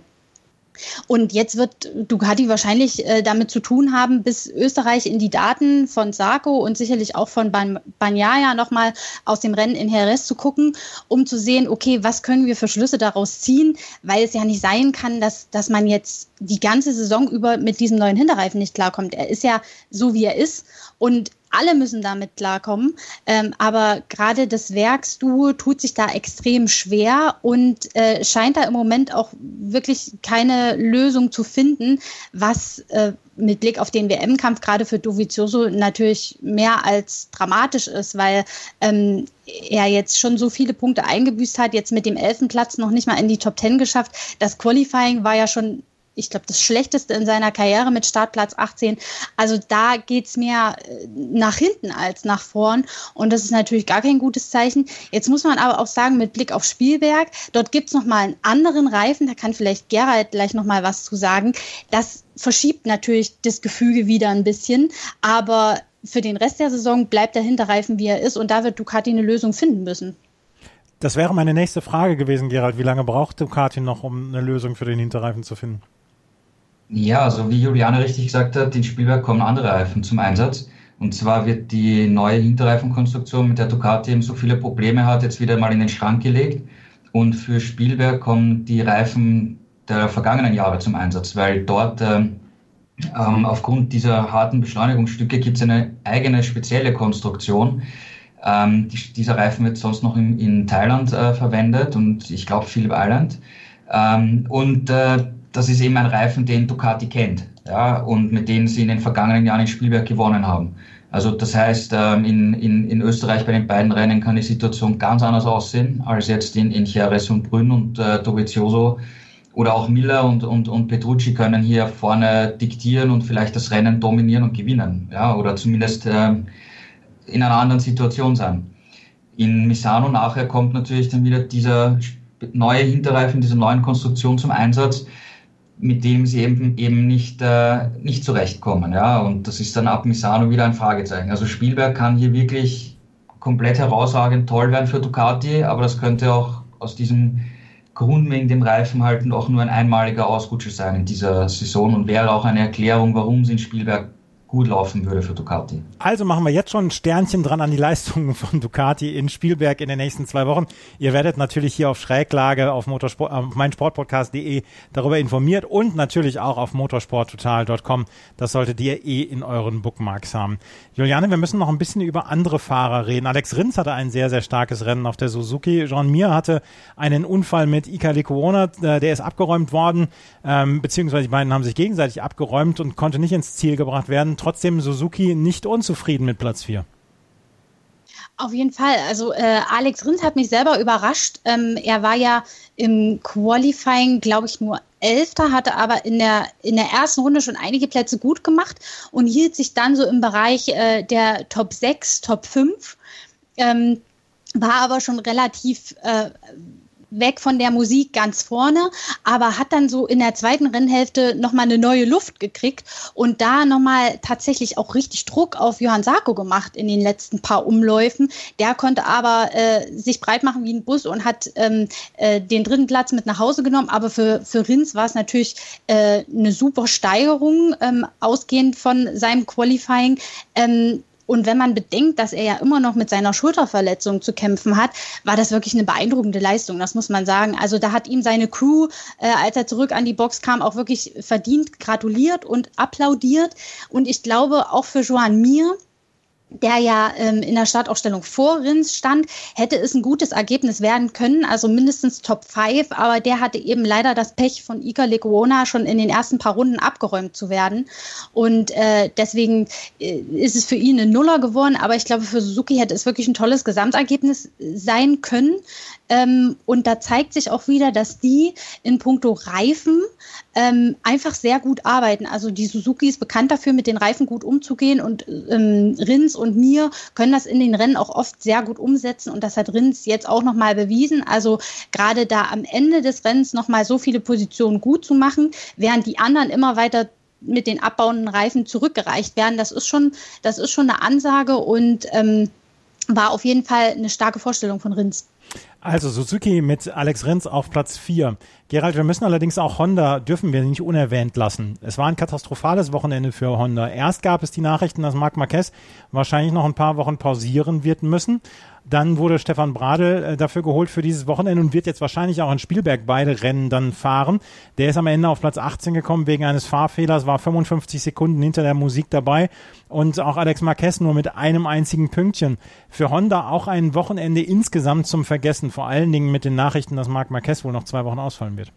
Und jetzt wird Ducati wahrscheinlich äh, damit zu tun haben, bis Österreich in die Daten von Sarko und sicherlich auch von Ban Banyaya nochmal aus dem Rennen in Jerez zu gucken, um zu sehen, okay, was können wir für Schlüsse daraus ziehen, weil es ja nicht sein kann, dass, dass man jetzt die ganze Saison über mit diesem neuen Hinterreifen nicht klarkommt. Er ist ja so, wie er ist. Und alle müssen damit klarkommen. Ähm, aber gerade das Werksduo tut sich da extrem schwer und äh, scheint da im Moment auch wirklich keine Lösung zu finden, was äh, mit Blick auf den WM-Kampf gerade für Dovizioso natürlich mehr als dramatisch ist, weil ähm, er jetzt schon so viele Punkte eingebüßt hat, jetzt mit dem elften Platz noch nicht mal in die Top Ten geschafft. Das Qualifying war ja schon ich glaube, das Schlechteste in seiner Karriere mit Startplatz 18. Also da geht es mehr äh, nach hinten als nach vorn. Und das ist natürlich gar kein gutes Zeichen. Jetzt muss man aber auch sagen, mit Blick auf Spielberg, dort gibt es nochmal einen anderen Reifen. Da kann vielleicht Gerald gleich nochmal was zu sagen. Das verschiebt natürlich das Gefüge wieder ein bisschen. Aber für den Rest der Saison bleibt der Hinterreifen, wie er ist. Und da wird Ducati eine Lösung finden müssen. Das wäre meine nächste Frage gewesen, Gerald. Wie lange braucht Ducati noch, um eine Lösung für den Hinterreifen zu finden? Ja, also wie Juliane richtig gesagt hat, in Spielberg kommen andere Reifen zum Einsatz. Und zwar wird die neue Hinterreifenkonstruktion, mit der Ducati eben so viele Probleme hat, jetzt wieder mal in den Schrank gelegt. Und für Spielberg kommen die Reifen der vergangenen Jahre zum Einsatz, weil dort ähm, ähm aufgrund dieser harten Beschleunigungsstücke gibt es eine eigene spezielle Konstruktion. Ähm, die, dieser Reifen wird sonst noch in, in Thailand äh, verwendet und ich glaube Phillip Island. Ähm, und äh, das ist eben ein Reifen, den Ducati kennt ja, und mit dem sie in den vergangenen Jahren in Spielberg gewonnen haben. Also das heißt, ähm, in, in, in Österreich bei den beiden Rennen kann die Situation ganz anders aussehen als jetzt in, in Jerez und Brünn und äh, Dovizioso oder auch Miller und, und, und Petrucci können hier vorne diktieren und vielleicht das Rennen dominieren und gewinnen. Ja, oder zumindest ähm, in einer anderen Situation sein. In Misano nachher kommt natürlich dann wieder dieser neue Hinterreifen, diese neuen Konstruktion zum Einsatz mit dem sie eben, eben nicht, äh, nicht zurechtkommen. Ja? Und das ist dann ab Misano wieder ein Fragezeichen. Also Spielberg kann hier wirklich komplett herausragend toll werden für Ducati, aber das könnte auch aus diesem Grund wegen dem Reifen halt auch nur ein einmaliger Ausrutscher sein in dieser Saison und wäre auch eine Erklärung, warum sie in Spielberg gut laufen würde für Ducati. Also machen wir jetzt schon ein Sternchen dran an die Leistungen von Ducati in Spielberg in den nächsten zwei Wochen. Ihr werdet natürlich hier auf Schräglage auf, Motorsport, auf meinsportpodcast.de darüber informiert und natürlich auch auf motorsporttotal.com. Das solltet ihr eh in euren Bookmarks haben. Juliane, wir müssen noch ein bisschen über andere Fahrer reden. Alex Rins hatte ein sehr, sehr starkes Rennen auf der Suzuki. Jean Mir hatte einen Unfall mit Ika Lecuona, äh, der ist abgeräumt worden, ähm, beziehungsweise die beiden haben sich gegenseitig abgeräumt und konnte nicht ins Ziel gebracht werden trotzdem Suzuki nicht unzufrieden mit Platz 4. Auf jeden Fall. Also äh, Alex Rins hat mich selber überrascht. Ähm, er war ja im Qualifying, glaube ich, nur Elfter, hatte aber in der, in der ersten Runde schon einige Plätze gut gemacht und hielt sich dann so im Bereich äh, der Top 6, Top 5. Ähm, war aber schon relativ äh, weg von der Musik ganz vorne, aber hat dann so in der zweiten Rennhälfte nochmal eine neue Luft gekriegt und da nochmal tatsächlich auch richtig Druck auf Johann Sarko gemacht in den letzten paar Umläufen. Der konnte aber äh, sich breit machen wie ein Bus und hat ähm, äh, den dritten Platz mit nach Hause genommen. Aber für, für Rins war es natürlich äh, eine super Steigerung, ähm, ausgehend von seinem Qualifying. Ähm, und wenn man bedenkt, dass er ja immer noch mit seiner Schulterverletzung zu kämpfen hat, war das wirklich eine beeindruckende Leistung, das muss man sagen. Also da hat ihm seine Crew, äh, als er zurück an die Box kam, auch wirklich verdient gratuliert und applaudiert. Und ich glaube, auch für Joan Mir, der ja ähm, in der Startaufstellung vor Rins stand, hätte es ein gutes Ergebnis werden können, also mindestens Top 5, aber der hatte eben leider das Pech von Iker Lecuona schon in den ersten paar Runden abgeräumt zu werden. Und äh, deswegen äh, ist es für ihn eine Nuller geworden, aber ich glaube für Suzuki hätte es wirklich ein tolles Gesamtergebnis sein können ähm, und da zeigt sich auch wieder, dass die in puncto Reifen ähm, einfach sehr gut arbeiten. Also die Suzuki ist bekannt dafür, mit den Reifen gut umzugehen und ähm, Rins und mir können das in den Rennen auch oft sehr gut umsetzen und das hat Rins jetzt auch nochmal bewiesen. Also gerade da am Ende des Rennens nochmal so viele Positionen gut zu machen, während die anderen immer weiter mit den abbauenden Reifen zurückgereicht werden. Das ist schon, das ist schon eine Ansage und ähm, war auf jeden Fall eine starke Vorstellung von Rins. Also Suzuki mit Alex Rins auf Platz 4. Gerald, wir müssen allerdings auch Honda, dürfen wir nicht unerwähnt lassen. Es war ein katastrophales Wochenende für Honda. Erst gab es die Nachrichten, dass Marc Marquez wahrscheinlich noch ein paar Wochen pausieren wird müssen. Dann wurde Stefan Bradl äh, dafür geholt für dieses Wochenende und wird jetzt wahrscheinlich auch in Spielberg beide Rennen dann fahren. Der ist am Ende auf Platz 18 gekommen wegen eines Fahrfehlers, war 55 Sekunden hinter der Musik dabei und auch Alex Marquez nur mit einem einzigen Pünktchen. Für Honda auch ein Wochenende insgesamt zum Vergessen, vor allen Dingen mit den Nachrichten, dass Marc Marquez wohl noch zwei Wochen ausfallen wird.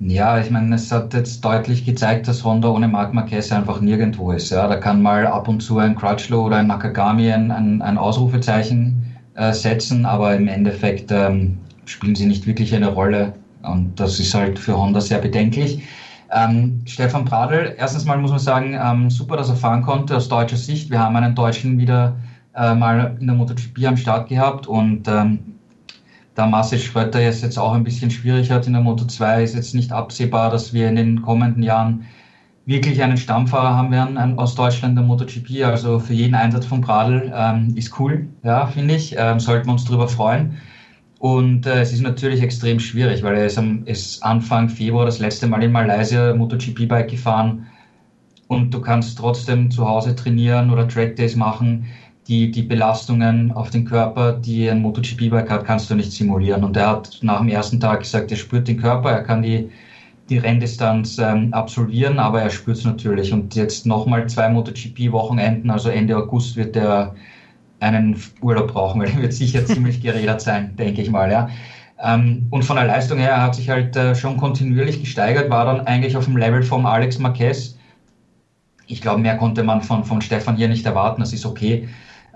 Ja, ich meine, es hat jetzt deutlich gezeigt, dass Honda ohne Marc Marquez einfach nirgendwo ist. Ja, da kann mal ab und zu ein Crutchlow oder ein Nakagami ein, ein, ein Ausrufezeichen äh, setzen, aber im Endeffekt ähm, spielen sie nicht wirklich eine Rolle und das ist halt für Honda sehr bedenklich. Ähm, Stefan Pradl, erstens mal muss man sagen, ähm, super, dass er fahren konnte aus deutscher Sicht. Wir haben einen Deutschen wieder äh, mal in der MotoGP am Start gehabt und ähm, da Marcel Schröter es jetzt auch ein bisschen schwierig hat in der Moto 2, ist jetzt nicht absehbar, dass wir in den kommenden Jahren wirklich einen Stammfahrer haben werden aus Deutschland der MotoGP. Also für jeden Einsatz von Pradl ähm, ist cool, ja, finde ich. Ähm, sollten wir uns darüber freuen. Und äh, es ist natürlich extrem schwierig, weil er ist, am, ist Anfang Februar das letzte Mal in Malaysia MotoGP-Bike gefahren und du kannst trotzdem zu Hause trainieren oder Trackdays machen die, die Belastungen auf den Körper, die ein MotoGP-Bike hat, kannst du nicht simulieren. Und er hat nach dem ersten Tag gesagt, er spürt den Körper, er kann die, die Renndistanz ähm, absolvieren, aber er spürt es natürlich. Und jetzt nochmal zwei MotoGP-Wochenenden, also Ende August wird er einen Urlaub brauchen, weil er wird sicher [laughs] ziemlich gerädert sein, denke ich mal. Ja. Ähm, und von der Leistung her, er hat sich halt äh, schon kontinuierlich gesteigert, war dann eigentlich auf dem Level vom Alex Marquez. Ich glaube, mehr konnte man von, von Stefan hier nicht erwarten, das ist okay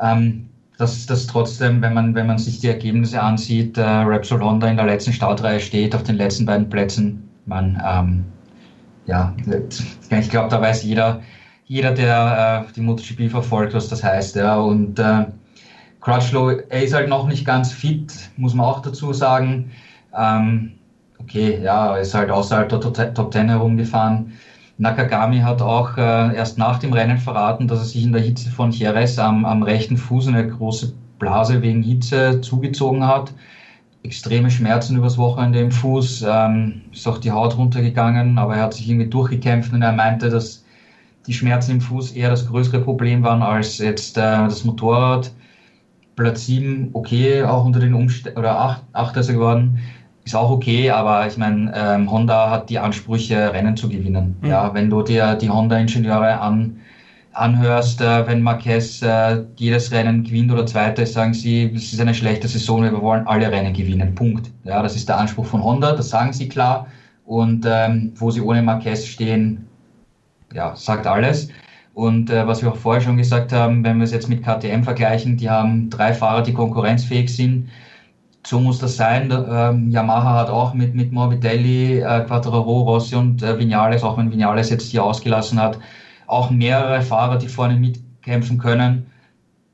ähm, dass das trotzdem, wenn man, wenn man sich die Ergebnisse ansieht, äh, Repsol Honda in der letzten Startreihe steht, auf den letzten beiden Plätzen. Man, ähm, ja, ich glaube, da weiß jeder, jeder, der äh, die MotoGP verfolgt, was das heißt. Ja. Und äh, Crutchlow, er ist halt noch nicht ganz fit, muss man auch dazu sagen. Ähm, okay, ja, ist halt außerhalb der Top 10 herumgefahren. Nakagami hat auch äh, erst nach dem Rennen verraten, dass er sich in der Hitze von Jerez am, am rechten Fuß eine große Blase wegen Hitze zugezogen hat. Extreme Schmerzen übers Wochenende im Fuß, ähm, ist auch die Haut runtergegangen, aber er hat sich irgendwie durchgekämpft und er meinte, dass die Schmerzen im Fuß eher das größere Problem waren als jetzt äh, das Motorrad. Platz 7, okay, auch unter den Umständen, oder 8, 8 ist er geworden ist auch okay, aber ich meine, ähm, Honda hat die Ansprüche, Rennen zu gewinnen. Mhm. Ja, wenn du dir die Honda-Ingenieure an, anhörst, äh, wenn Marquez äh, jedes Rennen gewinnt oder Zweiter ist, sagen sie, es ist eine schlechte Saison, wir wollen alle Rennen gewinnen. Punkt. Ja, das ist der Anspruch von Honda, das sagen sie klar. Und ähm, wo sie ohne Marquez stehen, ja, sagt alles. Und äh, was wir auch vorher schon gesagt haben, wenn wir es jetzt mit KTM vergleichen, die haben drei Fahrer, die konkurrenzfähig sind so muss das sein. Ähm, Yamaha hat auch mit, mit Morbidelli, äh, Quattraro, Rossi und äh, Vinales, auch wenn Vinales jetzt hier ausgelassen hat, auch mehrere Fahrer, die vorne mitkämpfen können.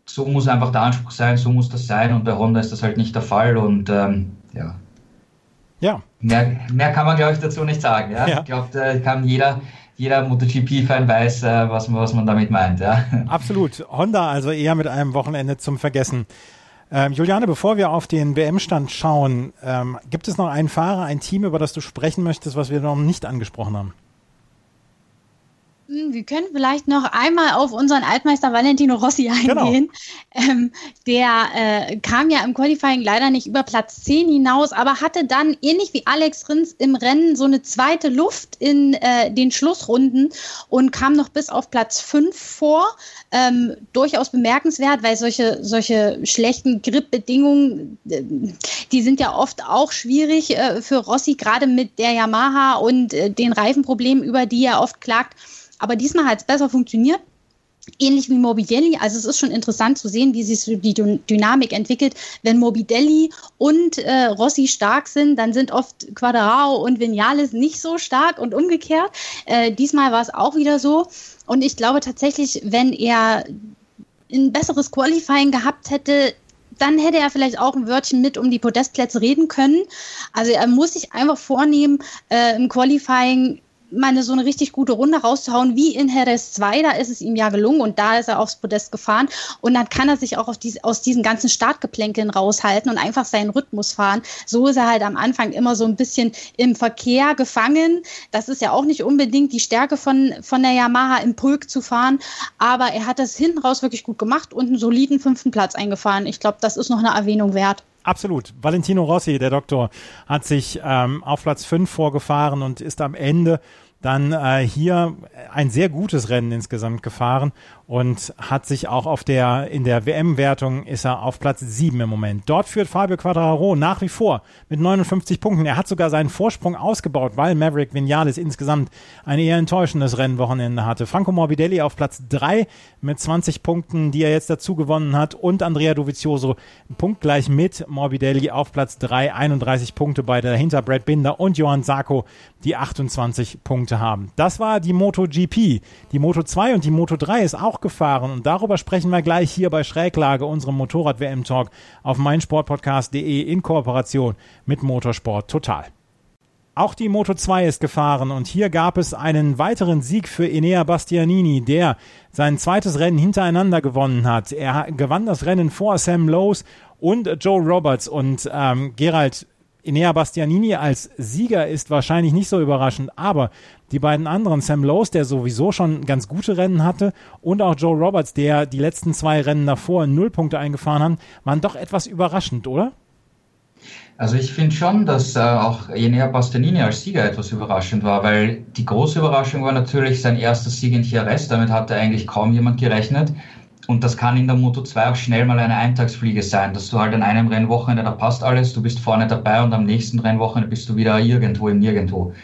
So muss einfach der Anspruch sein, so muss das sein und bei Honda ist das halt nicht der Fall und ähm, ja. Ja. Mehr, mehr kann man, glaube ich, dazu nicht sagen. Ja? ja. Ich glaube, da kann jeder, jeder MotoGP-Fan weiß, äh, was, was man damit meint. Ja? Absolut. Honda also eher mit einem Wochenende zum Vergessen. Ähm, Juliane, bevor wir auf den WM-Stand schauen, ähm, gibt es noch einen Fahrer, ein Team, über das du sprechen möchtest, was wir noch nicht angesprochen haben? Wir können vielleicht noch einmal auf unseren Altmeister Valentino Rossi genau. eingehen. Genau. Ähm, der äh, kam ja im Qualifying leider nicht über Platz 10 hinaus, aber hatte dann ähnlich wie Alex Rins im Rennen so eine zweite Luft in äh, den Schlussrunden und kam noch bis auf Platz 5 vor. Ähm, durchaus bemerkenswert, weil solche, solche schlechten Grip-Bedingungen, äh, die sind ja oft auch schwierig äh, für Rossi, gerade mit der Yamaha und äh, den Reifenproblemen, über die er oft klagt. Aber diesmal hat es besser funktioniert. Ähnlich wie Morbidelli, also es ist schon interessant zu sehen, wie sich die Dynamik entwickelt. Wenn Morbidelli und äh, Rossi stark sind, dann sind oft Quadrao und Vinales nicht so stark und umgekehrt. Äh, diesmal war es auch wieder so. Und ich glaube tatsächlich, wenn er ein besseres Qualifying gehabt hätte, dann hätte er vielleicht auch ein Wörtchen mit um die Podestplätze reden können. Also er muss sich einfach vornehmen, äh, im Qualifying mal so eine richtig gute Runde rauszuhauen, wie in Jerez 2, da ist es ihm ja gelungen und da ist er aufs Podest gefahren und dann kann er sich auch diese, aus diesen ganzen Startgeplänkeln raushalten und einfach seinen Rhythmus fahren. So ist er halt am Anfang immer so ein bisschen im Verkehr gefangen. Das ist ja auch nicht unbedingt die Stärke von, von der Yamaha im Pulk zu fahren, aber er hat das hinten raus wirklich gut gemacht und einen soliden fünften Platz eingefahren. Ich glaube, das ist noch eine Erwähnung wert. Absolut. Valentino Rossi, der Doktor, hat sich ähm, auf Platz 5 vorgefahren und ist am Ende dann äh, hier ein sehr gutes Rennen insgesamt gefahren und hat sich auch auf der, in der WM-Wertung ist er auf Platz 7 im Moment. Dort führt Fabio Quadraro nach wie vor mit 59 Punkten. Er hat sogar seinen Vorsprung ausgebaut, weil Maverick Vinales insgesamt ein eher enttäuschendes Rennwochenende hatte. Franco Morbidelli auf Platz 3 mit 20 Punkten, die er jetzt dazu gewonnen hat und Andrea Dovizioso punktgleich mit Morbidelli auf Platz 3, 31 Punkte beide dahinter Brad Binder und Johann Sarko, die 28 Punkte haben. Das war die MotoGP. Die Moto 2 und die Moto 3 ist auch gefahren und darüber sprechen wir gleich hier bei Schräglage, unserem Motorrad-WM-Talk auf meinsportpodcast.de in Kooperation mit Motorsport Total. Auch die Moto 2 ist gefahren und hier gab es einen weiteren Sieg für Enea Bastianini, der sein zweites Rennen hintereinander gewonnen hat. Er gewann das Rennen vor Sam Lowes und Joe Roberts und ähm, Gerald Enea Bastianini als Sieger ist wahrscheinlich nicht so überraschend, aber die beiden anderen, Sam Lowes, der sowieso schon ganz gute Rennen hatte, und auch Joe Roberts, der die letzten zwei Rennen davor null Punkte eingefahren hat, waren doch etwas überraschend, oder? Also ich finde schon, dass äh, auch Enea Bastianini als Sieger etwas überraschend war, weil die große Überraschung war natürlich sein erster Sieg in Jerez, damit hatte eigentlich kaum jemand gerechnet. Und das kann in der Moto 2 auch schnell mal eine Eintagsfliege sein, dass du halt an einem Rennwochenende, da passt alles, du bist vorne dabei und am nächsten Rennwochenende bist du wieder irgendwo im Nirgendwo.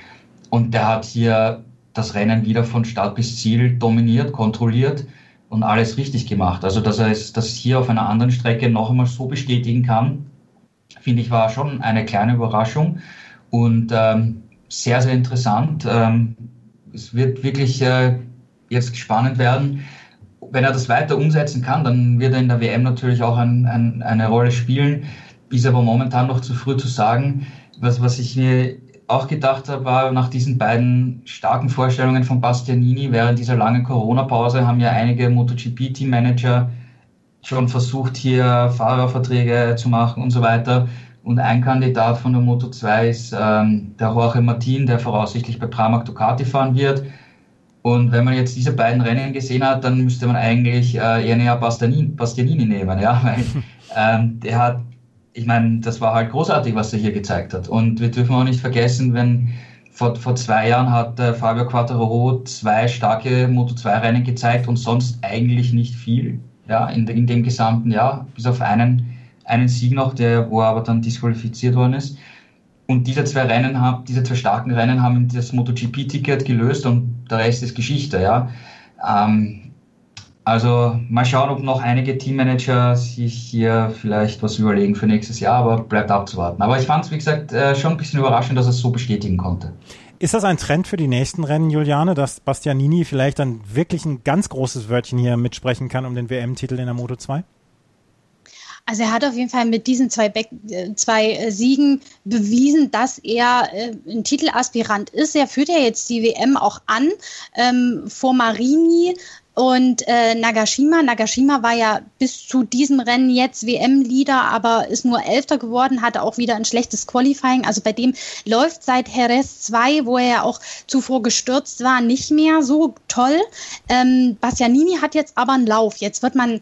Und der hat hier das Rennen wieder von Start bis Ziel dominiert, kontrolliert und alles richtig gemacht. Also, dass er es, das hier auf einer anderen Strecke noch einmal so bestätigen kann, finde ich, war schon eine kleine Überraschung und ähm, sehr, sehr interessant. Ähm, es wird wirklich äh, jetzt spannend werden wenn er das weiter umsetzen kann, dann wird er in der WM natürlich auch ein, ein, eine Rolle spielen. Ist aber momentan noch zu früh zu sagen. Was, was ich mir auch gedacht habe, war nach diesen beiden starken Vorstellungen von Bastianini während dieser langen Corona-Pause haben ja einige MotoGP-Team-Manager schon versucht, hier Fahrerverträge zu machen und so weiter. Und ein Kandidat von der Moto 2 ist ähm, der Jorge Martin, der voraussichtlich bei Pramac Ducati fahren wird. Und wenn man jetzt diese beiden Rennen gesehen hat, dann müsste man eigentlich äh, eher näher Bastianini, Bastianini nehmen, ja, [laughs] weil ähm, der hat, ich meine, das war halt großartig, was er hier gezeigt hat. Und wir dürfen auch nicht vergessen, wenn vor, vor zwei Jahren hat äh, Fabio Quattro zwei starke Moto2-Rennen gezeigt und sonst eigentlich nicht viel, ja, in, in dem gesamten Jahr, bis auf einen, einen Sieg noch, der, wo er aber dann disqualifiziert worden ist. Und diese zwei Rennen haben, diese zwei starken Rennen haben das MotoGP-Ticket gelöst und der Rest ist Geschichte, ja. Ähm, also mal schauen, ob noch einige Teammanager sich hier vielleicht was überlegen für nächstes Jahr, aber bleibt abzuwarten. Aber ich fand es, wie gesagt, äh, schon ein bisschen überraschend, dass er es so bestätigen konnte. Ist das ein Trend für die nächsten Rennen, Juliane, dass Bastianini vielleicht dann wirklich ein ganz großes Wörtchen hier mitsprechen kann um den WM-Titel in der Moto 2? Also er hat auf jeden Fall mit diesen zwei, Be äh, zwei äh, Siegen bewiesen, dass er äh, ein Titelaspirant ist. Er führt ja jetzt die WM auch an ähm, vor Marini und äh, Nagashima. Nagashima war ja bis zu diesem Rennen jetzt WM-Leader, aber ist nur Elfter geworden, hatte auch wieder ein schlechtes Qualifying. Also bei dem läuft seit Jerez 2, wo er ja auch zuvor gestürzt war, nicht mehr so toll. Ähm, Bastianini hat jetzt aber einen Lauf. Jetzt wird man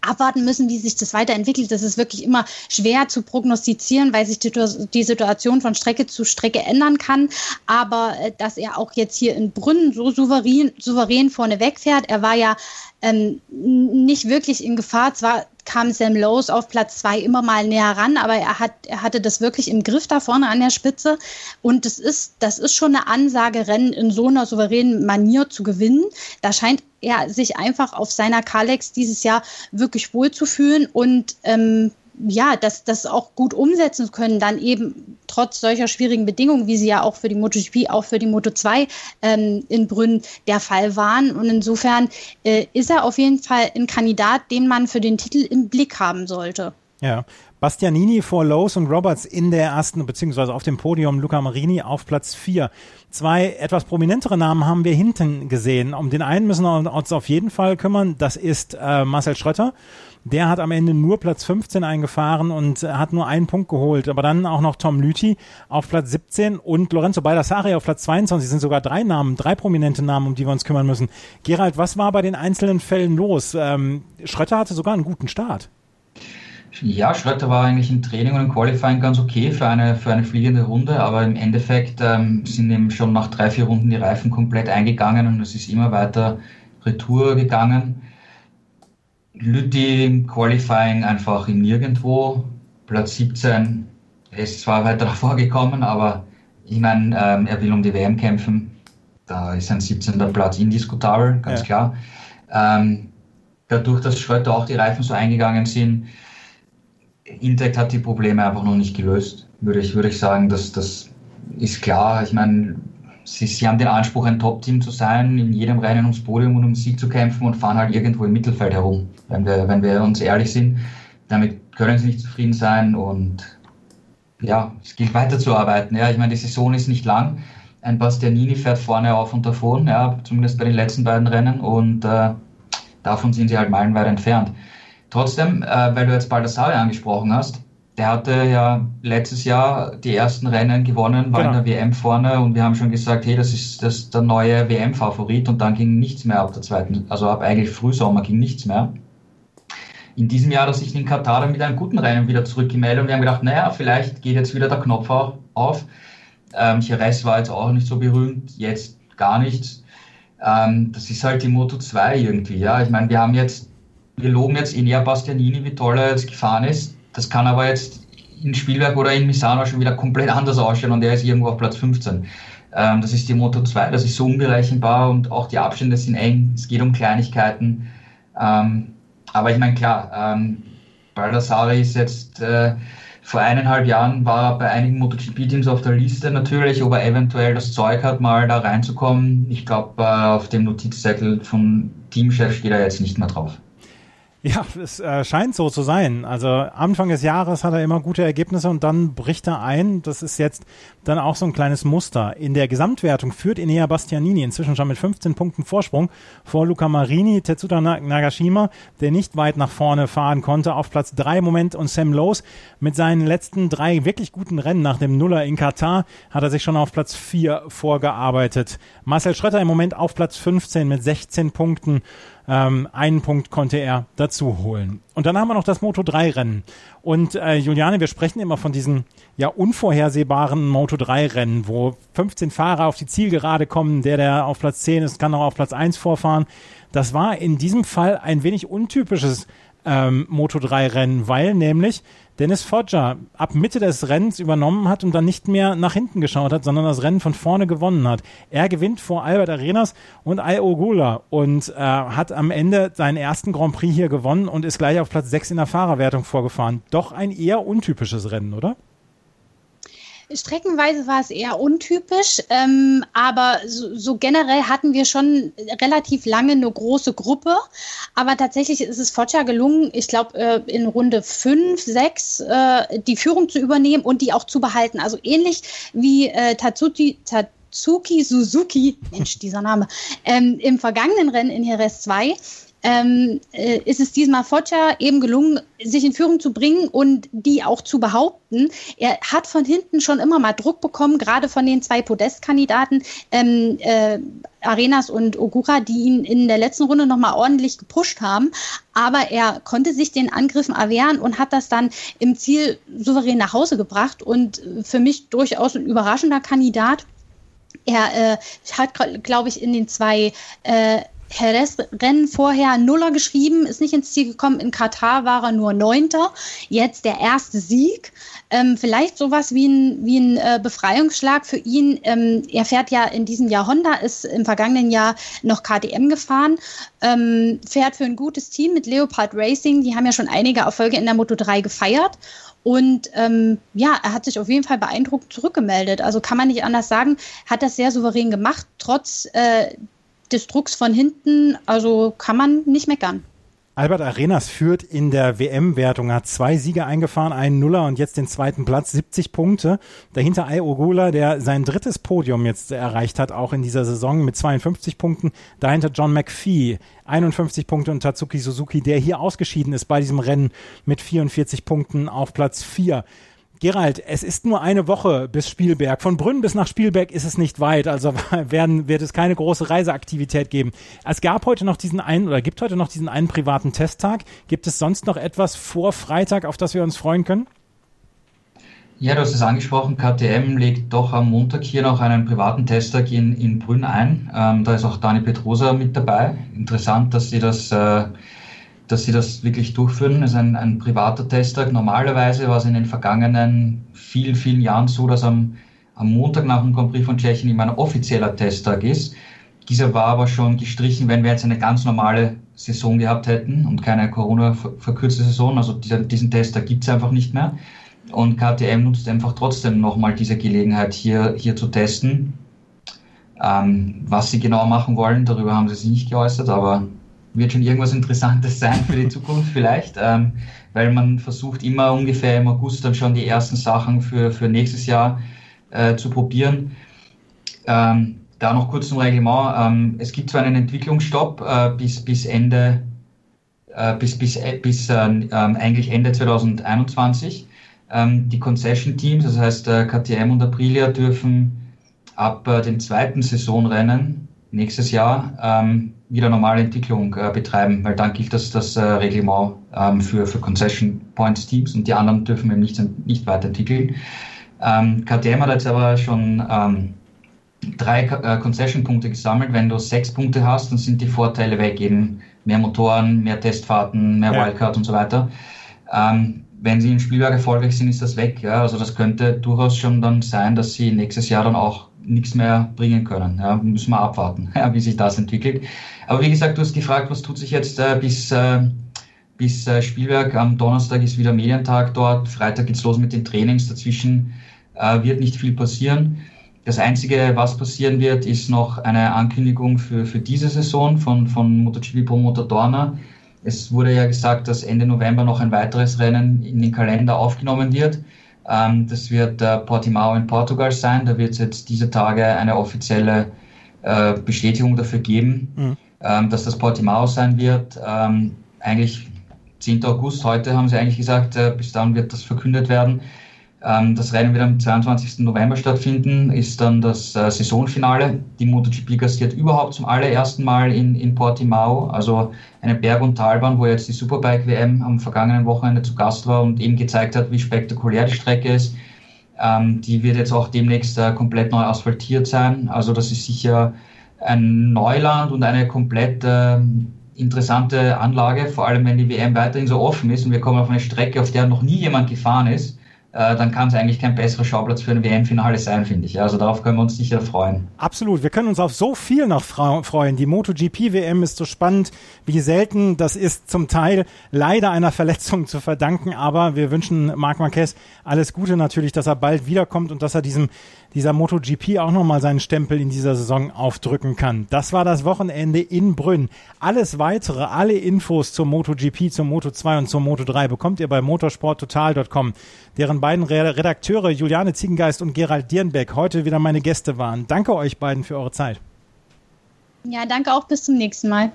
abwarten müssen, wie sich das weiterentwickelt. Das ist wirklich immer schwer zu prognostizieren, weil sich die, Situation von Strecke zu Strecke ändern kann. Aber äh, dass er auch jetzt hier in Brünnen so souverän, souverän vorne wegfährt, er war ja ähm, nicht wirklich in Gefahr. Zwar kam Sam Lowe's auf Platz zwei immer mal näher ran, aber er, hat, er hatte das wirklich im Griff da vorne an der Spitze. Und das ist, das ist schon eine Ansage, Rennen in so einer souveränen Manier zu gewinnen. Da scheint er sich einfach auf seiner Kalex dieses Jahr wirklich wohlzufühlen und ähm, ja, das, das auch gut umsetzen können, dann eben trotz solcher schwierigen Bedingungen, wie sie ja auch für die MotoGP, auch für die Moto 2 ähm, in Brünn der Fall waren. Und insofern äh, ist er auf jeden Fall ein Kandidat, den man für den Titel im Blick haben sollte. Ja, Bastianini vor Lowe's und Roberts in der ersten, beziehungsweise auf dem Podium Luca Marini auf Platz 4. Zwei etwas prominentere Namen haben wir hinten gesehen. Um den einen müssen wir uns auf jeden Fall kümmern. Das ist äh, Marcel Schröter. Der hat am Ende nur Platz 15 eingefahren und hat nur einen Punkt geholt. Aber dann auch noch Tom Lüthi auf Platz 17 und Lorenzo Baldassari auf Platz 22. Das sind sogar drei Namen, drei prominente Namen, um die wir uns kümmern müssen. Gerald, was war bei den einzelnen Fällen los? Ähm, Schröter hatte sogar einen guten Start. Ja, Schröter war eigentlich im Training und im Qualifying ganz okay für eine, für eine fliegende Runde, aber im Endeffekt ähm, sind eben schon nach drei, vier Runden die Reifen komplett eingegangen und es ist immer weiter Retour gegangen. Lütti im Qualifying einfach im Nirgendwo. Platz 17 er ist zwar weiter vorgekommen, aber ich meine, ähm, er will um die WM kämpfen. Da ist ein 17. Platz indiskutabel, ganz ja. klar. Ähm, dadurch, dass Schröter auch die Reifen so eingegangen sind, Intact hat die Probleme einfach noch nicht gelöst, würde ich, würde ich sagen. Das, das ist klar. Ich meine, sie, sie haben den Anspruch, ein Top-Team zu sein, in jedem Rennen ums Podium und um Sieg zu kämpfen und fahren halt irgendwo im Mittelfeld herum. Wenn wir, wenn wir uns ehrlich sind, damit können sie nicht zufrieden sein und ja, es gilt weiterzuarbeiten. Ja, ich meine, die Saison ist nicht lang. Ein Bastianini fährt vorne auf und davon, ja, zumindest bei den letzten beiden Rennen und äh, davon sind sie halt meilenweit entfernt. Trotzdem, äh, weil du jetzt Baldassare angesprochen hast, der hatte ja letztes Jahr die ersten Rennen gewonnen, war genau. in der WM vorne und wir haben schon gesagt, hey, das ist, das ist der neue WM-Favorit und dann ging nichts mehr ab der zweiten, also ab eigentlich Frühsommer ging nichts mehr. In diesem Jahr hat er sich in Katar dann mit einem guten Rennen wieder zurückgemeldet und wir haben gedacht, naja, vielleicht geht jetzt wieder der Knopf auf. Ähm, Jerez war jetzt auch nicht so berühmt, jetzt gar nichts. Ähm, das ist halt die Moto 2 irgendwie, ja. Ich meine, wir haben jetzt wir loben jetzt Enea Bastianini, wie toll er jetzt gefahren ist. Das kann aber jetzt in Spielberg oder in Misano schon wieder komplett [laughs] anders ausschauen und er ist irgendwo auf Platz 15. Ähm, das ist die Moto 2, das ist so unberechenbar und auch die Abstände sind eng. Es geht um Kleinigkeiten. Ähm, aber ich meine, klar, ähm, Baldassari ist jetzt äh, vor eineinhalb Jahren war bei einigen MotoGP-Teams auf der Liste natürlich, ob er eventuell das Zeug hat, mal da reinzukommen. Ich glaube, äh, auf dem Notizzettel vom Teamchef steht er jetzt nicht mehr drauf. Ja, es äh, scheint so zu sein. Also Anfang des Jahres hat er immer gute Ergebnisse und dann bricht er ein. Das ist jetzt dann auch so ein kleines Muster. In der Gesamtwertung führt Inea Bastianini inzwischen schon mit 15 Punkten Vorsprung vor Luca Marini, Tetsuta Nagashima, der nicht weit nach vorne fahren konnte, auf Platz 3 im Moment und Sam Lowe's mit seinen letzten drei wirklich guten Rennen nach dem Nuller in Katar hat er sich schon auf Platz 4 vorgearbeitet. Marcel Schröter im Moment auf Platz 15 mit 16 Punkten. Ähm, einen Punkt konnte er dazu holen. Und dann haben wir noch das Moto 3 Rennen. Und äh, Juliane, wir sprechen immer von diesen ja unvorhersehbaren Moto 3 Rennen, wo 15 Fahrer auf die Zielgerade kommen, der, der auf Platz 10 ist, kann auch auf Platz 1 vorfahren. Das war in diesem Fall ein wenig untypisches ähm, Moto 3 Rennen, weil nämlich Dennis Foggia ab Mitte des Rennens übernommen hat und dann nicht mehr nach hinten geschaut hat, sondern das Rennen von vorne gewonnen hat. Er gewinnt vor Albert Arenas und Al Ogula und äh, hat am Ende seinen ersten Grand Prix hier gewonnen und ist gleich auf Platz 6 in der Fahrerwertung vorgefahren. Doch ein eher untypisches Rennen, oder? Streckenweise war es eher untypisch, ähm, aber so, so, generell hatten wir schon relativ lange eine große Gruppe. Aber tatsächlich ist es Foggia gelungen, ich glaube, äh, in Runde 5, 6 äh, die Führung zu übernehmen und die auch zu behalten. Also ähnlich wie äh, Tatsuki, Tatsuki Suzuki, Mensch, dieser Name, ähm, im vergangenen Rennen in Jerez 2 ähm, äh, ist es diesmal Foggia eben gelungen, sich in Führung zu bringen und die auch zu behaupten. Er hat von hinten schon immer mal Druck bekommen, gerade von den zwei Podestkandidaten, ähm, äh, Arenas und Ogura, die ihn in der letzten Runde nochmal ordentlich gepusht haben. Aber er konnte sich den Angriffen erwehren und hat das dann im Ziel souverän nach Hause gebracht und für mich durchaus ein überraschender Kandidat. Er äh, hat, glaube ich, in den zwei äh, Jerez-Rennen vorher Nuller geschrieben, ist nicht ins Ziel gekommen. In Katar war er nur Neunter. Jetzt der erste Sieg. Ähm, vielleicht sowas wie ein, wie ein äh, Befreiungsschlag für ihn. Ähm, er fährt ja in diesem Jahr Honda, ist im vergangenen Jahr noch KTM gefahren, ähm, fährt für ein gutes Team mit Leopard Racing. Die haben ja schon einige Erfolge in der Moto 3 gefeiert. Und ähm, ja, er hat sich auf jeden Fall beeindruckt zurückgemeldet. Also kann man nicht anders sagen, hat das sehr souverän gemacht, trotz äh, des Drucks von hinten, also kann man nicht meckern. Albert Arenas führt in der WM-Wertung, hat zwei Siege eingefahren, einen Nuller und jetzt den zweiten Platz, 70 Punkte. Dahinter Ai Ogula, der sein drittes Podium jetzt erreicht hat, auch in dieser Saison mit 52 Punkten. Dahinter John McPhee, 51 Punkte und Tatsuki Suzuki, der hier ausgeschieden ist bei diesem Rennen mit 44 Punkten auf Platz 4. Gerald, es ist nur eine Woche bis Spielberg. Von Brünn bis nach Spielberg ist es nicht weit, also [laughs] werden, wird es keine große Reiseaktivität geben. Es gab heute noch diesen einen oder gibt heute noch diesen einen privaten Testtag. Gibt es sonst noch etwas vor Freitag, auf das wir uns freuen können? Ja, du hast es angesprochen, KTM legt doch am Montag hier noch einen privaten Testtag in, in Brünn ein. Ähm, da ist auch Dani Petrosa mit dabei. Interessant, dass sie das äh, dass sie das wirklich durchführen. Das ist ein, ein privater Testtag. Normalerweise war es in den vergangenen vielen, vielen Jahren so, dass am, am Montag nach dem Grand Prix von Tschechien immer ein offizieller Testtag ist. Dieser war aber schon gestrichen, wenn wir jetzt eine ganz normale Saison gehabt hätten und keine Corona-verkürzte Saison. Also dieser, diesen Testtag gibt es einfach nicht mehr. Und KTM nutzt einfach trotzdem nochmal diese Gelegenheit, hier, hier zu testen. Ähm, was sie genau machen wollen, darüber haben sie sich nicht geäußert, aber wird schon irgendwas Interessantes sein für die [laughs] Zukunft vielleicht, ähm, weil man versucht immer ungefähr im August dann schon die ersten Sachen für, für nächstes Jahr äh, zu probieren. Ähm, da noch kurz zum Reglement. Ähm, es gibt zwar einen Entwicklungsstopp äh, bis, bis Ende, äh, bis, bis, äh, bis äh, ähm, eigentlich Ende 2021. Ähm, die Concession Teams, das heißt äh, KTM und Aprilia, dürfen ab dem zweiten Saisonrennen nächstes Jahr ähm, wieder normale Entwicklung äh, betreiben, weil dann gilt das, das äh, Reglement ähm, für, für Concession Points Teams und die anderen dürfen eben nicht, nicht weiterentwickeln. Ähm, KTM hat jetzt aber schon ähm, drei äh, Concession-Punkte gesammelt. Wenn du sechs Punkte hast, dann sind die Vorteile weg, eben mehr Motoren, mehr Testfahrten, mehr ja. Wildcard und so weiter. Ähm, wenn sie im Spielwerk erfolgreich sind, ist das weg. Ja? Also das könnte durchaus schon dann sein, dass sie nächstes Jahr dann auch nichts mehr bringen können. Ja, müssen wir abwarten, [laughs] ja, wie sich das entwickelt. Aber wie gesagt, du hast gefragt, was tut sich jetzt äh, bis, äh, bis äh, Spielwerk. Am Donnerstag ist wieder Medientag dort. Freitag geht's los mit den Trainings. Dazwischen äh, wird nicht viel passieren. Das Einzige, was passieren wird, ist noch eine Ankündigung für, für diese Saison von, von MotoGP-Promoter Dorner. Es wurde ja gesagt, dass Ende November noch ein weiteres Rennen in den Kalender aufgenommen wird. Ähm, das wird äh, Portimao in Portugal sein. Da wird es jetzt diese Tage eine offizielle äh, Bestätigung dafür geben, mhm. ähm, dass das Portimao sein wird. Ähm, eigentlich 10. August, heute haben sie eigentlich gesagt, äh, bis dann wird das verkündet werden. Ähm, das Rennen wird am 22. November stattfinden, ist dann das äh, Saisonfinale. Die MotoGP gastiert überhaupt zum allerersten Mal in, in Portimao, also eine Berg- und Talbahn, wo jetzt die Superbike-WM am vergangenen Wochenende zu Gast war und eben gezeigt hat, wie spektakulär die Strecke ist. Ähm, die wird jetzt auch demnächst äh, komplett neu asphaltiert sein. Also das ist sicher ein Neuland und eine komplett äh, interessante Anlage, vor allem wenn die WM weiterhin so offen ist und wir kommen auf eine Strecke, auf der noch nie jemand gefahren ist dann kann es eigentlich kein besserer Schauplatz für ein WM-Finale sein, finde ich. Also darauf können wir uns sicher freuen. Absolut. Wir können uns auf so viel noch freuen. Die MotoGP-WM ist so spannend wie selten. Das ist zum Teil leider einer Verletzung zu verdanken, aber wir wünschen Marc Marquez alles Gute natürlich, dass er bald wiederkommt und dass er diesem dieser MotoGP auch nochmal seinen Stempel in dieser Saison aufdrücken kann. Das war das Wochenende in Brünn. Alles weitere, alle Infos zur MotoGP, zur Moto2 und zur Moto3 bekommt ihr bei motorsporttotal.com, deren beiden Redakteure Juliane Ziegengeist und Gerald Dierenbeck heute wieder meine Gäste waren. Danke euch beiden für eure Zeit. Ja, danke auch. Bis zum nächsten Mal.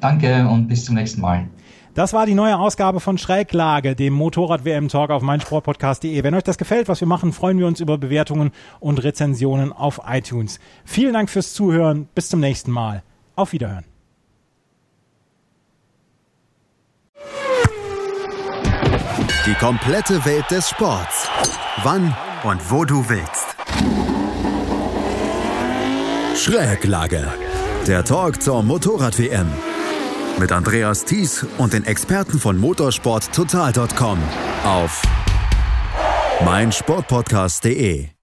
Danke und bis zum nächsten Mal. Das war die neue Ausgabe von Schräglage, dem Motorrad-WM-Talk auf meinsportpodcast.de. Wenn euch das gefällt, was wir machen, freuen wir uns über Bewertungen und Rezensionen auf iTunes. Vielen Dank fürs Zuhören. Bis zum nächsten Mal. Auf Wiederhören. Die komplette Welt des Sports. Wann und wo du willst. Schräglage. Der Talk zur Motorrad-WM mit Andreas Thies und den Experten von motorsporttotal.com auf meinsportpodcast.de.